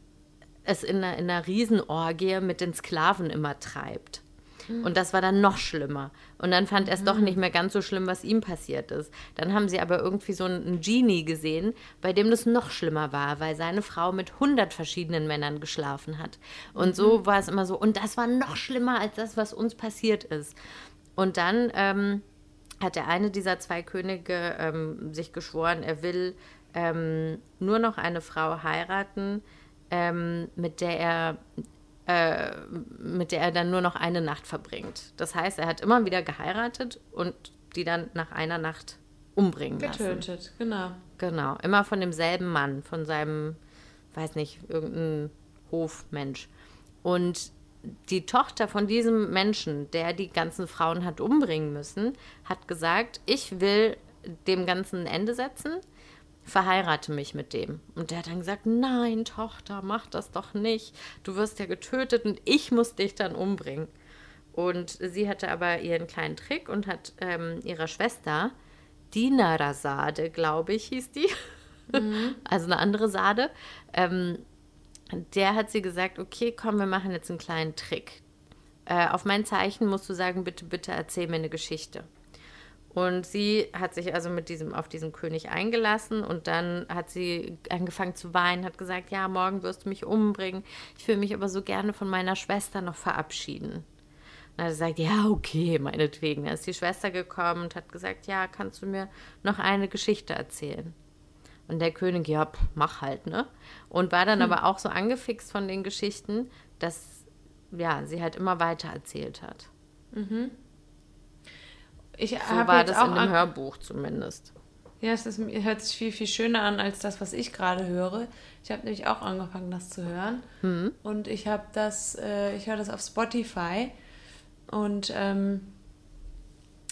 es in einer, in einer Riesenorgie mit den Sklaven immer treibt. Und das war dann noch schlimmer. Und dann fand er es doch nicht mehr ganz so schlimm, was ihm passiert ist. Dann haben sie aber irgendwie so einen Genie gesehen, bei dem das noch schlimmer war, weil seine Frau mit 100 verschiedenen Männern geschlafen hat. Und so war es immer so. Und das war noch schlimmer als das, was uns passiert ist. Und dann ähm, hat der eine dieser zwei Könige ähm, sich geschworen, er will ähm, nur noch eine Frau heiraten, ähm, mit der er äh, mit der er dann nur noch eine Nacht verbringt. Das heißt, er hat immer wieder geheiratet und die dann nach einer Nacht umbringen lassen. Getötet, genau. Genau, immer von demselben Mann, von seinem, weiß nicht, irgendein Hofmensch. Und die Tochter von diesem Menschen, der die ganzen Frauen hat umbringen müssen, hat gesagt, ich will dem Ganzen ein Ende setzen, verheirate mich mit dem. Und der hat dann gesagt, nein, Tochter, mach das doch nicht. Du wirst ja getötet und ich muss dich dann umbringen. Und sie hatte aber ihren kleinen Trick und hat ähm, ihrer Schwester, Dinarazade, glaube ich, hieß die, also eine andere Sade, ähm, der hat sie gesagt, okay, komm, wir machen jetzt einen kleinen Trick. Äh, auf mein Zeichen musst du sagen, bitte, bitte erzähl mir eine Geschichte. Und sie hat sich also mit diesem, auf diesen König eingelassen und dann hat sie angefangen zu weinen, hat gesagt, ja, morgen wirst du mich umbringen. Ich will mich aber so gerne von meiner Schwester noch verabschieden. Und er hat gesagt, ja, okay, meinetwegen. Da ist die Schwester gekommen und hat gesagt, ja, kannst du mir noch eine Geschichte erzählen? Und der König, ja, pff, mach halt, ne? Und war dann aber auch so angefixt von den Geschichten, dass, ja, sie halt immer weiter erzählt hat. Ich So war das in dem Hörbuch zumindest. Ja, es ist, hört sich viel, viel schöner an als das, was ich gerade höre. Ich habe nämlich auch angefangen, das zu hören. Mhm. Und ich habe das, äh, ich höre das auf Spotify. Und ähm,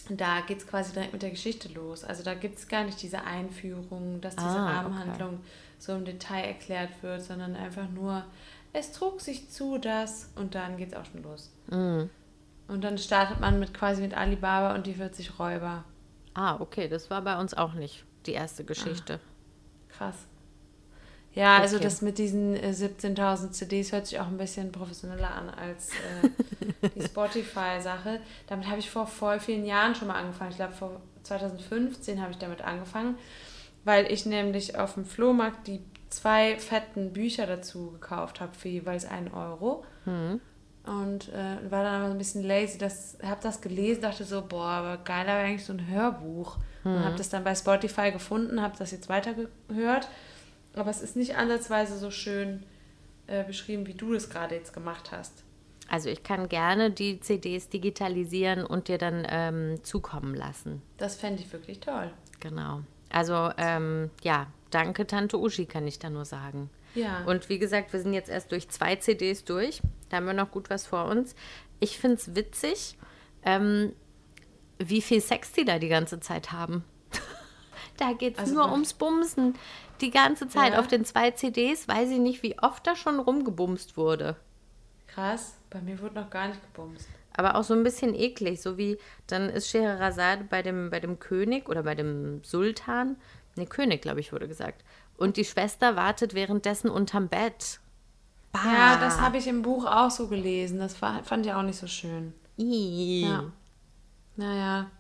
da geht es quasi direkt mit der Geschichte los. Also da gibt es gar nicht diese Einführung, dass diese Ah, Rahmenhandlung so im Detail erklärt wird, sondern einfach nur, es trug sich zu, das und dann geht es auch schon los. Mhm. Und dann startet man mit quasi mit Alibaba und die 40 Räuber. Ah, okay, das war bei uns auch nicht die erste Geschichte. Krass. Ja, also Okay. das mit diesen äh, 17.000 CDs hört sich auch ein bisschen professioneller an als äh, die Spotify-Sache. Damit habe ich vor voll vielen Jahren schon mal angefangen. Ich glaube, vor 2015 habe ich damit angefangen, weil ich nämlich auf dem Flohmarkt die zwei fetten Bücher dazu gekauft habe für jeweils einen Euro. Und äh, war dann aber so ein bisschen lazy. Das, habe das gelesen, dachte so, boah, aber geiler wäre eigentlich so ein Hörbuch. Und habe das dann bei Spotify gefunden, habe das jetzt weitergehört. Aber es ist nicht ansatzweise so schön äh, beschrieben, wie du das gerade jetzt gemacht hast. Also ich kann gerne die CDs digitalisieren und dir dann ähm, zukommen lassen. Das fände ich wirklich toll. Genau. Also ähm, ja, danke Tante Uschi, kann ich da nur sagen. Ja. Und wie gesagt, wir sind jetzt erst durch zwei CDs durch. Da haben wir noch gut was vor uns. Ich finde es witzig, ähm, wie viel Sex die da die ganze Zeit haben. da geht es Also nur ums Bumsen. Die ganze Zeit Ja. auf den zwei CDs weiß ich nicht, wie oft da schon rumgebumst wurde. Krass. Bei mir wurde noch gar nicht gebumst. Aber auch so ein bisschen eklig, so wie dann ist Scheherazade bei dem, bei dem König oder bei dem Sultan, ne König, glaube ich, wurde gesagt. Und die Schwester wartet währenddessen unterm Bett. Bah. Ja, das habe ich im Buch auch so gelesen. Das war, fand ich auch nicht so schön. I. Ja. Naja.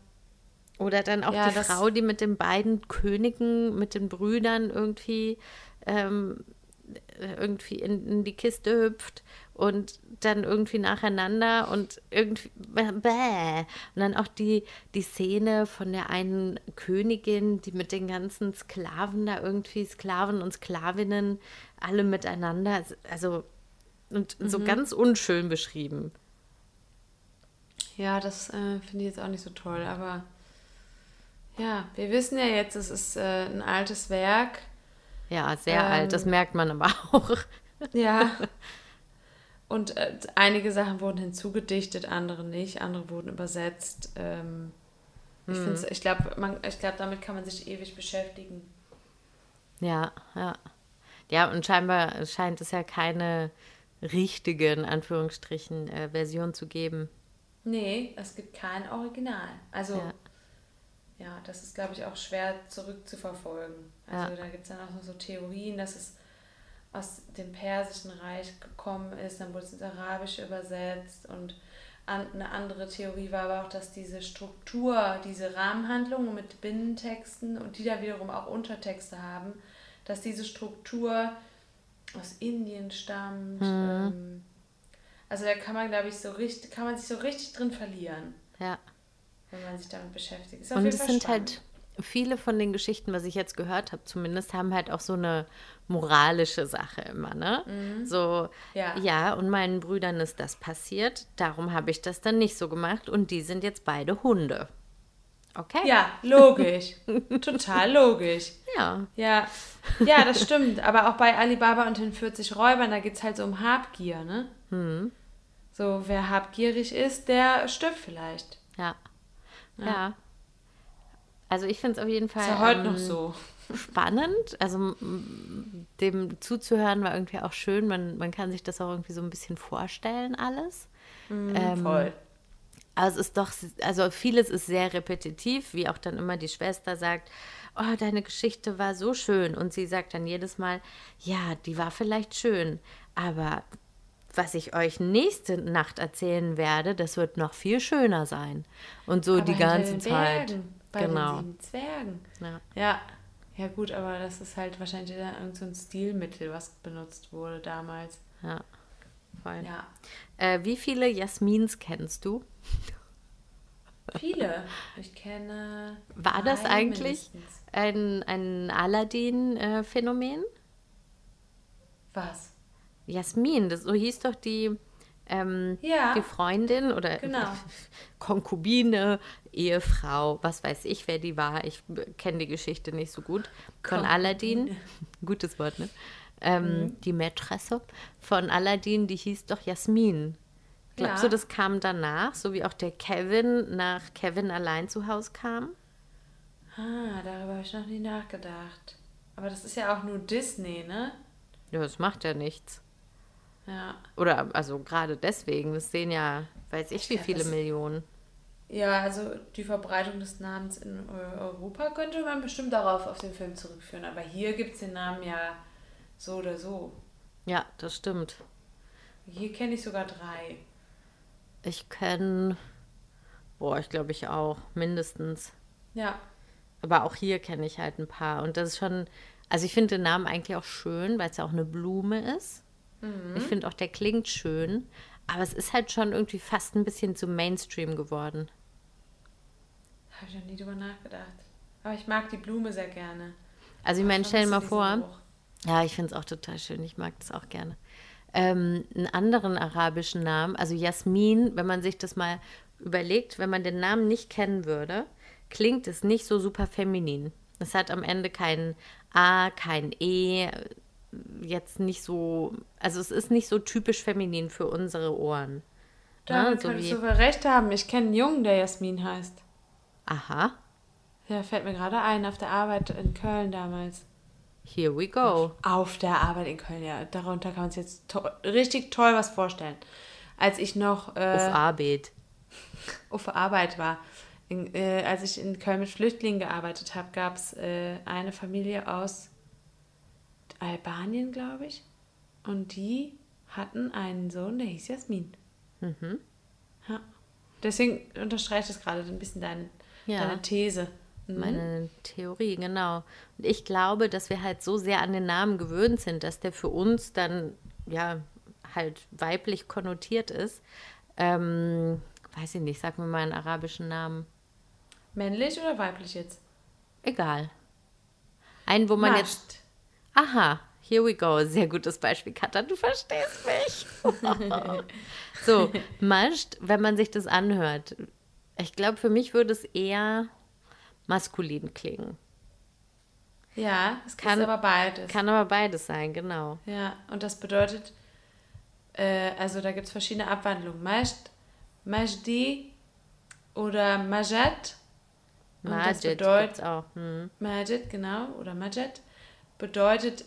Oder dann auch Ja, die Frau, die mit den beiden Königen, mit den Brüdern irgendwie, ähm, äh, irgendwie in, in die Kiste hüpft und dann irgendwie nacheinander und irgendwie bäh. Und dann auch die, die Szene von der einen Königin, die mit den ganzen Sklaven da irgendwie, Sklaven und Sklavinnen, alle miteinander, also und so Mhm. ganz unschön beschrieben. Ja, das äh, finde ich jetzt auch nicht so toll. Aber ja, wir wissen ja jetzt, es ist äh, ein altes Werk. Ja, sehr alt, das Ähm, merkt man aber auch. Ja. Und äh, einige Sachen wurden hinzugedichtet, andere nicht, andere wurden übersetzt. Ähm, ich Mhm. ich glaube, glaub, damit kann man sich ewig beschäftigen. Ja, ja. Ja, und scheinbar scheint es ja keine richtige, in Anführungsstrichen, äh, Version zu geben. Nee, es gibt kein Original. Also, Ja. ja, das ist, glaube ich, auch schwer zurückzuverfolgen. Also, da gibt es dann auch noch so Theorien, dass es aus dem Persischen Reich gekommen ist, dann wurde es ins Arabische übersetzt und eine andere Theorie war aber auch, dass diese Struktur, diese Rahmenhandlungen mit Binnentexten und die da wiederum auch Untertexte haben, dass diese Struktur aus Indien stammt. Ähm, also da kann man, glaube ich, so richtig, kann man sich so richtig drin verlieren, Ja. wenn man sich damit beschäftigt. Ist Und es sind halt viele von den Geschichten, was ich jetzt gehört habe, zumindest, haben halt auch so eine moralische Sache immer, ne? So, Mhm. Ja. ja, und meinen Brüdern ist das passiert, darum habe ich das dann nicht so gemacht und die sind jetzt beide Hunde. Okay? Ja, logisch. Total logisch. Ja. Ja. ja, das stimmt. Aber auch bei Alibaba und den 40 Räubern, da geht es halt so um Habgier, ne? Hm. So, wer habgierig ist, der stirbt vielleicht. Ja. Ja. Also ich finde es auf jeden Fall Ist ja heute ähm, noch so. Spannend. Also dem zuzuhören war irgendwie auch schön. Man, man kann sich das auch irgendwie so ein bisschen vorstellen, alles. ähm, Voll. Aber es ist doch, also vieles ist sehr repetitiv, wie auch dann immer die Schwester sagt, oh, deine Geschichte war so schön. Und sie sagt dann jedes Mal, ja, die war vielleicht schön, aber was ich euch nächste Nacht erzählen werde, das wird noch viel schöner sein. Und so Aber die ganze Zeit. Bergen, bei genau. den sieben Zwergen. Ja. Ja. Ja, gut, aber das ist halt wahrscheinlich dann irgend so ein Stilmittel, was benutzt wurde damals. Ja. Voll. Ja. Äh, wie viele Jasmins kennst du? Viele. Ich kenne. War das eigentlich mindestens. ein, ein Aladdin-Phänomen? Was? Jasmin, das, so hieß doch die, ähm, Ja. die Freundin oder Genau. Konkubine, Ehefrau, was weiß ich, wer die war. Ich kenne die Geschichte nicht so gut. Von Aladdin, gutes Wort, ne? Ähm, Mhm. Die Mätresse von Aladdin, die hieß doch Jasmin. Glaubst Ja. du, das kam danach, so wie auch der Kevin nach Kevin allein zu Hause kam? Ah, darüber habe ich noch nie nachgedacht. Aber das ist ja auch nur Disney, ne? Ja, das macht ja nichts. Ja. Oder also gerade deswegen, das sehen ja, weiß ich, wie viele das- Millionen. Ja, also die Verbreitung des Namens in Eu- Europa könnte man bestimmt darauf auf den Film zurückführen. Aber hier gibt es den Namen ja so oder so. Ja, das stimmt. Hier kenne ich sogar drei. Ich kenne, boah, ich glaube ich auch, mindestens. Ja, Aber auch hier kenne ich halt ein paar. Und das ist schon, also ich finde den Namen eigentlich auch schön, weil es ja auch eine Blume ist. Ich finde auch, der klingt schön. Aber es ist halt schon irgendwie fast ein bisschen zu Mainstream geworden. habe ich noch nie drüber nachgedacht. Aber ich mag die Blume sehr gerne. Also ich meine, stell dir mal vor, ja, ich finde es auch total schön, ich mag das auch gerne. Ähm, einen anderen arabischen Namen, also Jasmin, wenn man sich das mal überlegt, wenn man den Namen nicht kennen würde, klingt es nicht so super feminin. Es hat am Ende kein A, kein E, jetzt nicht so, also es ist nicht so typisch feminin für unsere Ohren. Da Ne, so könntest du wohl recht haben. Ich kenne einen Jungen, der Jasmin heißt. Aha, Der fällt mir gerade ein, auf der Arbeit in Köln damals. here we go. Auf der Arbeit in Köln, ja. Darunter kann man sich jetzt to richtig toll was vorstellen. Als ich noch äh, Auf Arbeit. auf Arbeit war, in, äh, als ich in Köln mit Flüchtlingen gearbeitet habe, gab es äh, eine Familie aus Albanien, glaube ich. Und die hatten einen Sohn, der hieß Jasmin. Ja. Deswegen unterstreicht es gerade ein bisschen dein, Ja. deine These. Mhm. Meine Theorie, genau. Und ich glaube, dass wir halt so sehr an den Namen gewöhnt sind, dass der für uns dann ja halt weiblich konnotiert ist. Ähm, weiß ich nicht, sag mir mal einen arabischen Namen. Männlich oder weiblich jetzt? Egal. Einen, wo man jetzt. Mascht. Aha, here we go. Sehr gutes Beispiel, Katha, du verstehst mich. so, Mascht, wenn man sich das anhört. Ich glaube, für mich würde es eher maskulin klingen. Ja, es Kann- kann aber beides. Kann aber beides sein, genau. Ja, und das bedeutet, äh, also da gibt es verschiedene Abwandlungen. Majd, Majdi oder das Majid bedeutet- auch. Hm. Majid, genau, oder Majed, bedeutet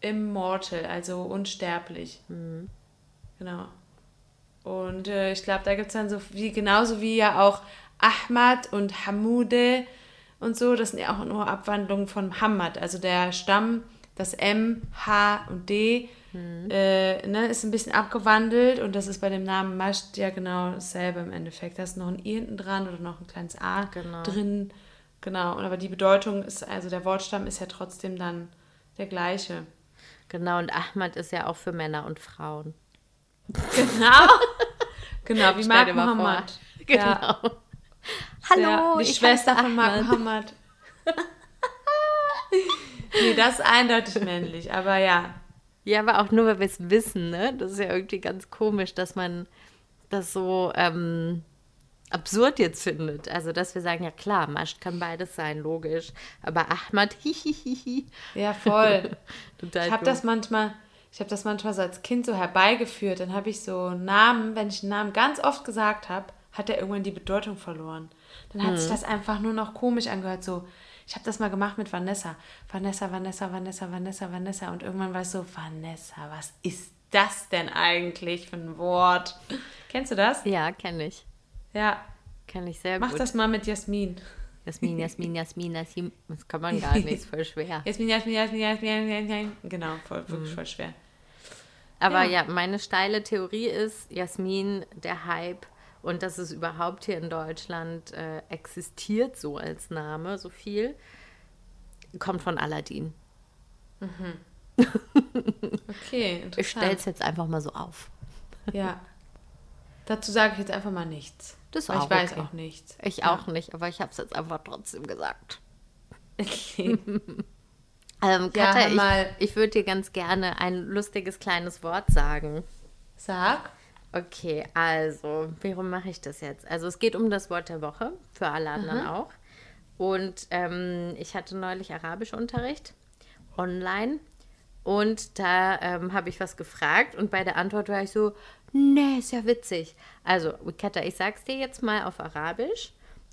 immortal, also unsterblich. Genau. Und äh, ich glaube, da gibt es dann so wie, genauso wie ja auch Ahmad und Hamude und so, das sind ja auch nur Abwandlungen von Muhammad. Also der Stamm, das M, H und D, äh, ne, ist ein bisschen abgewandelt und das ist bei dem Namen Mascht ja genau dasselbe im Endeffekt. Da ist noch ein I hinten dran oder noch ein kleines A Genau. drin. Genau, und aber die Bedeutung ist, also der Wortstamm ist ja trotzdem dann der gleiche. Genau, und Ahmad ist ja auch für Männer und Frauen. Genau. genau, wie Mark mal vor. Mohammed. Genau. Ja, Hallo, der, die ich Schwester von Mark Ahmad. Mohammed. nee, das ist eindeutig männlich, aber ja. Ja, aber auch nur, weil wir es wissen, ne? Das ist ja irgendwie ganz komisch, dass man das so ähm, absurd jetzt findet. Also, dass wir sagen, ja klar, Mascht kann beides sein, logisch. Aber Ahmad, hihihihi. Ja, voll. Ich habe das manchmal, ich habe das manchmal so als Kind so herbeigeführt. Dann habe ich so Namen, wenn ich einen Namen ganz oft gesagt habe, hat er irgendwann die Bedeutung verloren. Dann hat Mhm. sich das einfach nur noch komisch angehört. So, ich habe das mal gemacht mit Vanessa. Vanessa, Vanessa, Vanessa, Vanessa, Vanessa. Und irgendwann war ich so, Vanessa, was ist das denn eigentlich für ein Wort? Kennst du das? Ja, kenne ich. Ja, Kenne ich sehr mach gut. das mal mit Jasmin. Jasmin, Jasmin, Jasmin, Jasmin. Das kann man gar nicht, ist voll schwer. Jasmin, Jasmin, Jasmin, Jasmin, Jasmin. Genau, voll, wirklich Mhm. voll schwer. Aber Ja. ja. meine steile Theorie ist, Jasmin, der Hype und dass es überhaupt hier in Deutschland äh, existiert, so als Name, so viel, kommt von Aladdin. Okay, interessant. Ich stelle es jetzt einfach mal so auf. Ja. Dazu sage ich jetzt einfach mal nichts. Das ist auch ich weiß okay. auch nichts. Ich Ja. auch nicht, aber ich habe es jetzt einfach trotzdem gesagt. Okay. Ähm, Ja, Katja, mal. ich, ich würde dir ganz gerne ein lustiges kleines Wort sagen. Sag. Okay, also, warum mache ich das jetzt? Also, es geht um das Wort der Woche, für alle anderen auch. Und ähm, ich hatte neulich Arabischunterricht online und da ähm, habe ich was gefragt und bei der Antwort war ich so, nee, ist ja witzig. Also, Wiketta, ich sag's dir jetzt mal auf Arabisch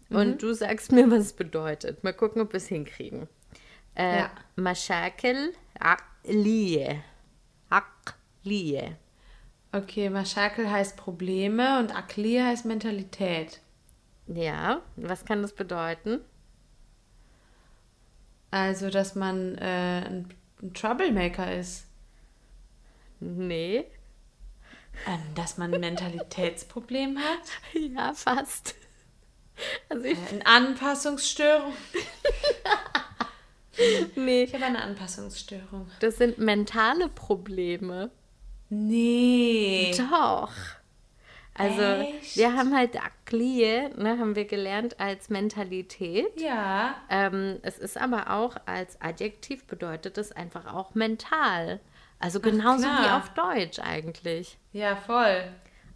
und du sagst mir, was es bedeutet. Mal gucken, ob wir es hinkriegen. Äh, Ja. Mashakil Aqliye. Aqliye. Okay, Maschakel heißt Probleme und Akli heißt Mentalität. Ja, was kann das bedeuten? Also, dass man äh, ein, ein Troublemaker ist. Nee. Ähm, dass man ein Mentalitätsproblem hat. Ja, fast. Also ich, Eine Anpassungsstörung. nee, Ich habe eine Anpassungsstörung. das sind mentale Probleme. Nee. Doch. Also Echt? wir haben halt Aklie, ne, haben wir gelernt als Mentalität. Ja. Ähm, es ist aber auch als Adjektiv bedeutet es einfach auch mental. Also genauso wie auf Deutsch eigentlich. Ja, voll.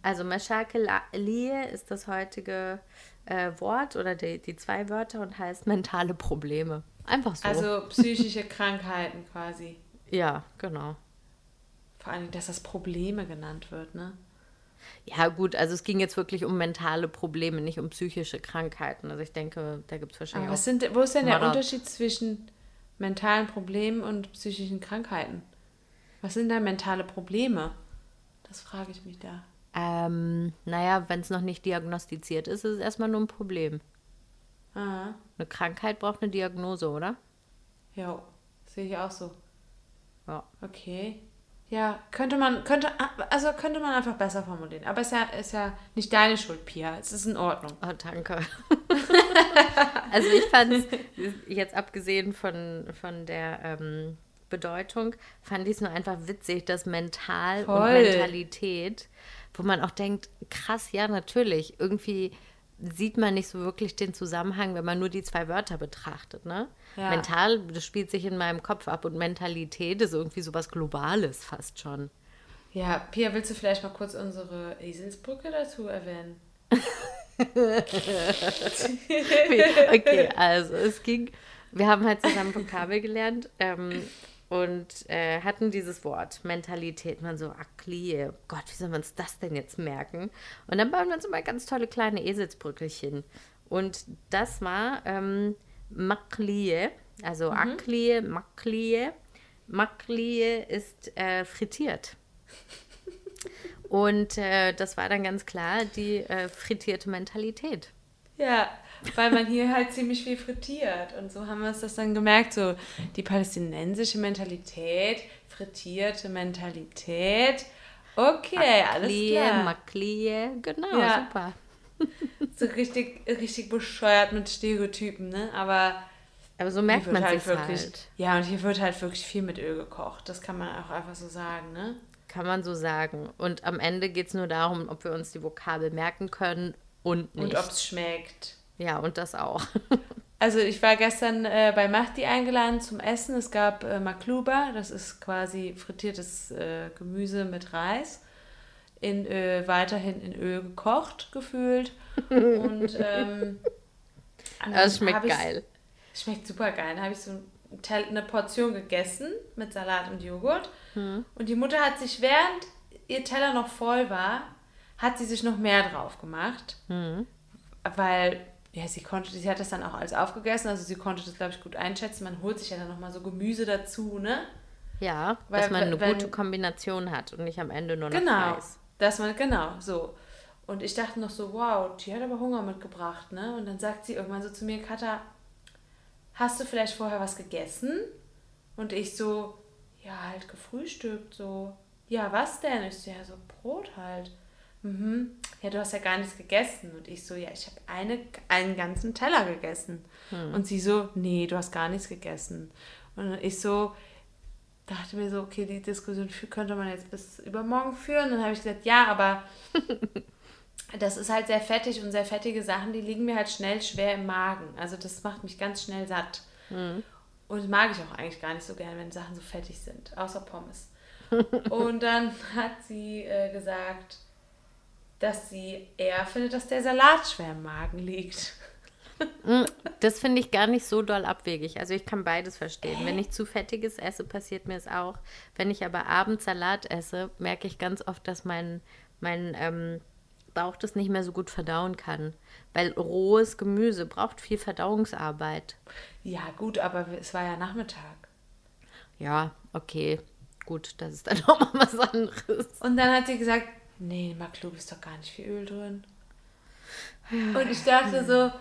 Also Meschakelie ist das heutige äh, Wort oder die, die zwei Wörter und heißt mentale Probleme. Einfach so. Also psychische Krankheiten quasi. ja, genau. Vor allem, dass das Probleme genannt wird, ne? Ja, gut, also es ging jetzt wirklich um mentale Probleme, nicht um psychische Krankheiten. Also ich denke, da gibt es wahrscheinlich Aber was sind, wo ist denn der Unterschied zwischen mentalen Problemen und psychischen Krankheiten? Was sind da mentale Probleme? Das frage ich mich da. Ähm, naja, wenn es noch nicht diagnostiziert ist, ist es erstmal nur ein Problem. Ah, Eine Krankheit braucht eine Diagnose, oder? ja, sehe ich auch so. Ja. Okay. Ja, könnte man, könnte, also könnte man einfach besser formulieren. Aber es ist ja, ist ja nicht deine Schuld, Pia. Es ist in Ordnung. Oh, danke. also ich fand es, jetzt abgesehen von, von der ähm, Bedeutung, fand ich es nur einfach witzig, dass mental und Voll. Mentalität, wo man auch denkt, krass, ja, natürlich, irgendwie sieht man nicht so wirklich den Zusammenhang, wenn man nur die zwei Wörter betrachtet, ne? Ja. Mental, das spielt sich in meinem Kopf ab und Mentalität ist irgendwie sowas Globales fast schon. Ja, Pia, willst du vielleicht mal kurz unsere Eselsbrücke dazu erwähnen? Okay, also es ging, wir haben halt zusammen Vokabel gelernt ähm, und äh, hatten dieses Wort Mentalität. Man so, Aklie, Gott, wie soll man uns das denn jetzt merken? Und dann bauen wir uns immer ganz tolle kleine Eselsbrückelchen. Und das war ähm, Maklie, also Aklie, Maklie. Maklie ist äh, frittiert. Und äh, das war dann ganz klar die äh, frittierte Mentalität. Ja, weil man hier halt ziemlich viel frittiert. Und so haben wir uns das dann gemerkt. So die palästinensische Mentalität, frittierte Mentalität. Okay, alles Maklie, klar. Maklie, genau, Ja. super. So richtig, richtig bescheuert mit Stereotypen, ne? Aber Aber so merkt man halt wirklich. halt. Ja, und hier wird halt wirklich viel mit Öl gekocht. Das kann man auch einfach so sagen, ne? Kann man so sagen. Und am Ende geht es nur darum, ob wir uns die Vokabel merken können und nicht. Und ob es schmeckt. Ja, und das auch. Also ich war gestern äh, bei Mahdi eingeladen zum Essen. Es gab äh, Makluba, das ist quasi frittiertes äh, Gemüse mit Reis. In, äh, weiterhin in Öl gekocht, gefühlt. Und ähm, Aber es schmeckt geil. Schmeckt super geil. Dann habe ich so eine Portion gegessen mit Salat und Joghurt. Hm. Und die Mutter hat sich, während ihr Teller noch voll war, hat sie sich noch mehr drauf gemacht. Hm. Weil, ja, sie konnte, sie hat das dann auch alles aufgegessen, also sie konnte das, glaube ich, gut einschätzen. Man holt sich ja dann nochmal so Gemüse dazu, ne? Ja, Weil- dass man eine wenn- gute Kombination hat und nicht am Ende nur noch Genau. Reis. Dass man, genau, so. Und ich dachte noch so, wow, die hat aber Hunger mitgebracht, ne? Und dann sagt sie irgendwann so zu mir, Katha, hast du vielleicht vorher was gegessen? Und ich so, ja, halt gefrühstückt, so. Ja, was denn? Ich so, ja, so Brot halt. Mhm. Ja, du hast ja gar nichts gegessen. Und ich so, ja, ich habe eine, einen ganzen Teller gegessen. Und sie so, nee, du hast gar nichts gegessen. Und ich so, dachte mir so, okay, die Diskussion könnte man jetzt bis übermorgen führen. Dann habe ich gesagt, ja, aber das ist halt sehr fettig und sehr fettige Sachen, die liegen mir halt schnell schwer im Magen. Also das macht mich ganz schnell satt. Und mag ich auch eigentlich gar nicht so gerne, wenn Sachen so fettig sind, außer Pommes. und dann hat sie äh, gesagt, dass sie eher findet, dass der Salat schwer im Magen liegt. Das finde ich gar nicht so doll abwegig. Also ich kann beides verstehen. Wenn ich zu fettiges esse, passiert mir es auch. Wenn ich aber abends Salat esse, merke ich ganz oft, dass mein, mein ähm, Bauch das nicht mehr so gut verdauen kann. Weil rohes Gemüse braucht viel Verdauungsarbeit. Ja, gut, aber es war ja Nachmittag. Ja, okay. Gut, das ist dann nochmal was anderes. Und dann hat sie gesagt, nee, Maklub ist doch gar nicht viel Öl drin. Und ich dachte so,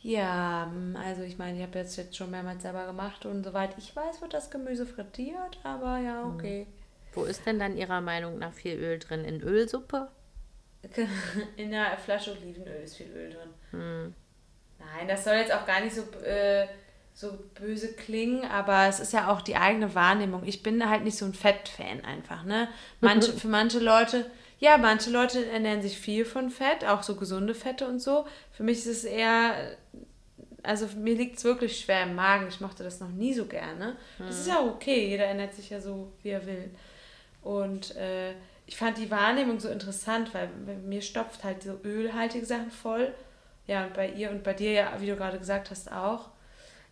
ja, hm, also ich meine, ich habe jetzt, jetzt schon mehrmals selber gemacht und soweit ich weiß, wird das Gemüse frittiert, aber ja, okay. Wo ist denn dann Ihrer Meinung nach viel Öl drin? In Ölsuppe? In einer Flasche Olivenöl ist viel Öl drin. Nein, das soll jetzt auch gar nicht so, äh, so böse klingen, aber es ist ja auch die eigene Wahrnehmung. Ich bin halt nicht so ein Fettfan einfach, ne? Manche, für manche Leute, ja, manche Leute ernähren sich viel von Fett, auch so gesunde Fette und so. Für mich ist es eher, also mir liegt es wirklich schwer im Magen. Ich mochte das noch nie so gerne. Das ist ja auch okay, jeder ernährt sich ja so, wie er will. Und äh, ich fand die Wahrnehmung so interessant, weil mir stopft halt so ölhaltige Sachen voll. Ja, und bei ihr und bei dir ja, wie du gerade gesagt hast, auch.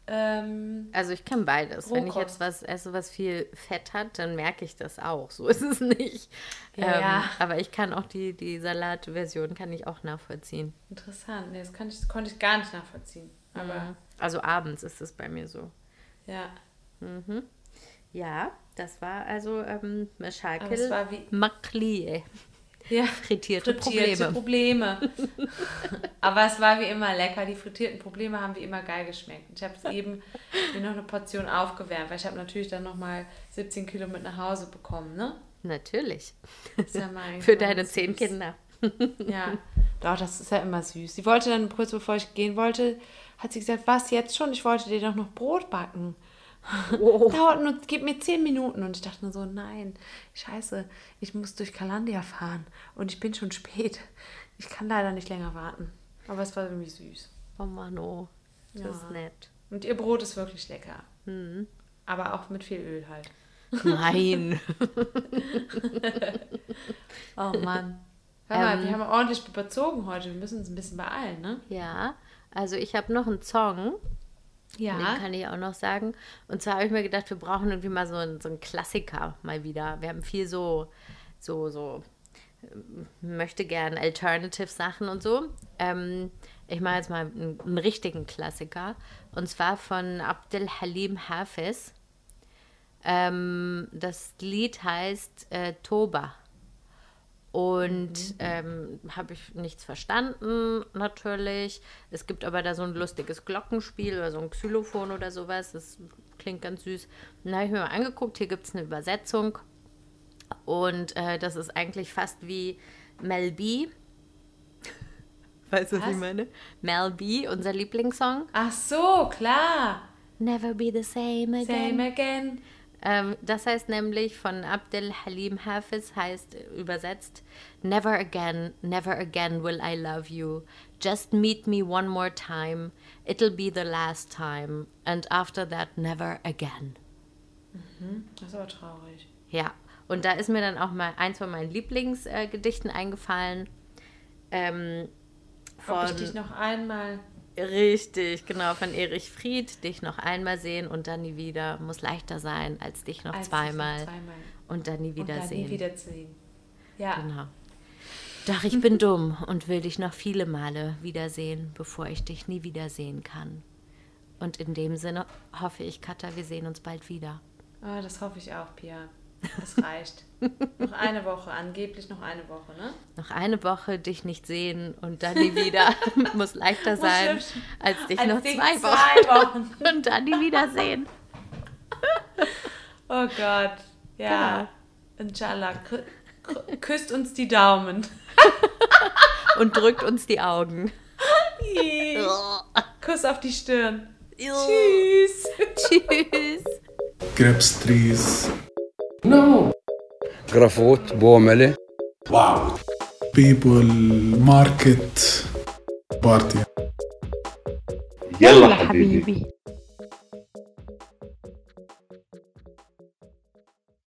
Ähm, Also ich kann beides. Wenn ich Rohkost. jetzt was esse, was viel Fett hat, dann merke ich das auch. So ist es nicht. Ja, ja. aber ich kann auch die, die Salatversion kann ich auch nachvollziehen. interessant. Nee, das, ich, das konnte ich gar nicht nachvollziehen. Aber Also abends ist es bei mir so. ja. Ja, das war also ähm, wie. Maklie. Ja, Frittierte frittierte Probleme. Probleme. Aber es war wie immer lecker. Die frittierten Probleme haben wie immer geil geschmeckt. Ich habe es eben mir noch eine Portion aufgewärmt, weil ich habe natürlich dann nochmal 17 Kilo mit nach Hause bekommen, ne? Natürlich. ja Für deine ganz zehn süß. Kinder. Ja, doch, das ist ja immer süß. Sie wollte dann kurz bevor ich gehen wollte, hat sie gesagt, was jetzt schon? Ich wollte dir doch noch Brot backen. Dauert nur, gib mir zehn Minuten. Und ich dachte nur so, nein, scheiße, ich muss durch Kalandia fahren und ich bin schon spät. Ich kann leider nicht länger warten. Aber es war irgendwie süß. Oh Mann, oh. Das Ja. ist nett. Und ihr Brot ist wirklich lecker. Aber auch mit viel Öl halt. Nein. Oh Mann. Hör mal, Ähm. wir haben ordentlich überzogen heute. Wir müssen uns ein bisschen beeilen, ne? ja, also ich habe noch einen Song. Ja. Den kann ich auch noch sagen. Und zwar habe ich mir gedacht, wir brauchen irgendwie mal so einen, so einen Klassiker mal wieder. Wir haben viel so, so, so, ähm, möchte gern Alternative-Sachen und so. Ähm, ich mache jetzt mal einen, einen richtigen Klassiker. Und zwar von Abdel Halim Hafiz. Ähm, das Lied heißt äh, Toba. Und ähm, habe ich nichts verstanden, natürlich. Es gibt aber da so ein lustiges Glockenspiel oder so ein Xylophon oder sowas. Das klingt ganz süß. Da habe ich mir mal angeguckt, hier gibt es eine Übersetzung. Und äh, das ist eigentlich fast wie Mel B. Weißt du, was, Was? ich meine? Mel B, unser Lieblingssong. Ach so, klar. Never be the same again. Same again. Ähm, das heißt nämlich von Abdel Halim Hafiz, heißt äh, übersetzt, Never again, never again will I love you. Just meet me one more time. It'll be the last time. And after that, never again. Das ist aber traurig. Ja, und da ist mir dann auch mal eins von meinen Lieblingsgedichten äh, eingefallen. Ähm, Ob ich von- dich noch einmal. Richtig, genau, von Erich Fried. Dich noch einmal sehen und dann nie wieder. Muss leichter sein, als dich noch als zweimal. noch zweimal. Und dann nie Und dann wiedersehen. nie wiedersehen. Ja. Genau. Doch ich bin dumm und will dich noch viele Male wiedersehen, bevor ich dich nie wiedersehen kann. Und in dem Sinne hoffe ich, Katha, wir sehen uns bald wieder. Ah, das hoffe ich auch, Pia. Das reicht. noch eine Woche, angeblich noch eine Woche, ne? Noch eine Woche dich nicht sehen und dann nie wieder. Muss leichter sein, als dich Als noch dich zwei zwei Wochen. Wochen. und dann nie wiedersehen. Oh Gott. Ja. Inshallah. Kü kü- küsst uns die Daumen. Und drückt uns die Augen. Kuss auf die Stirn. Tschüss. Tschüss. grapes trees, غرافوت بوملي واو بيبل ماركت بارتي يلا حبيبي.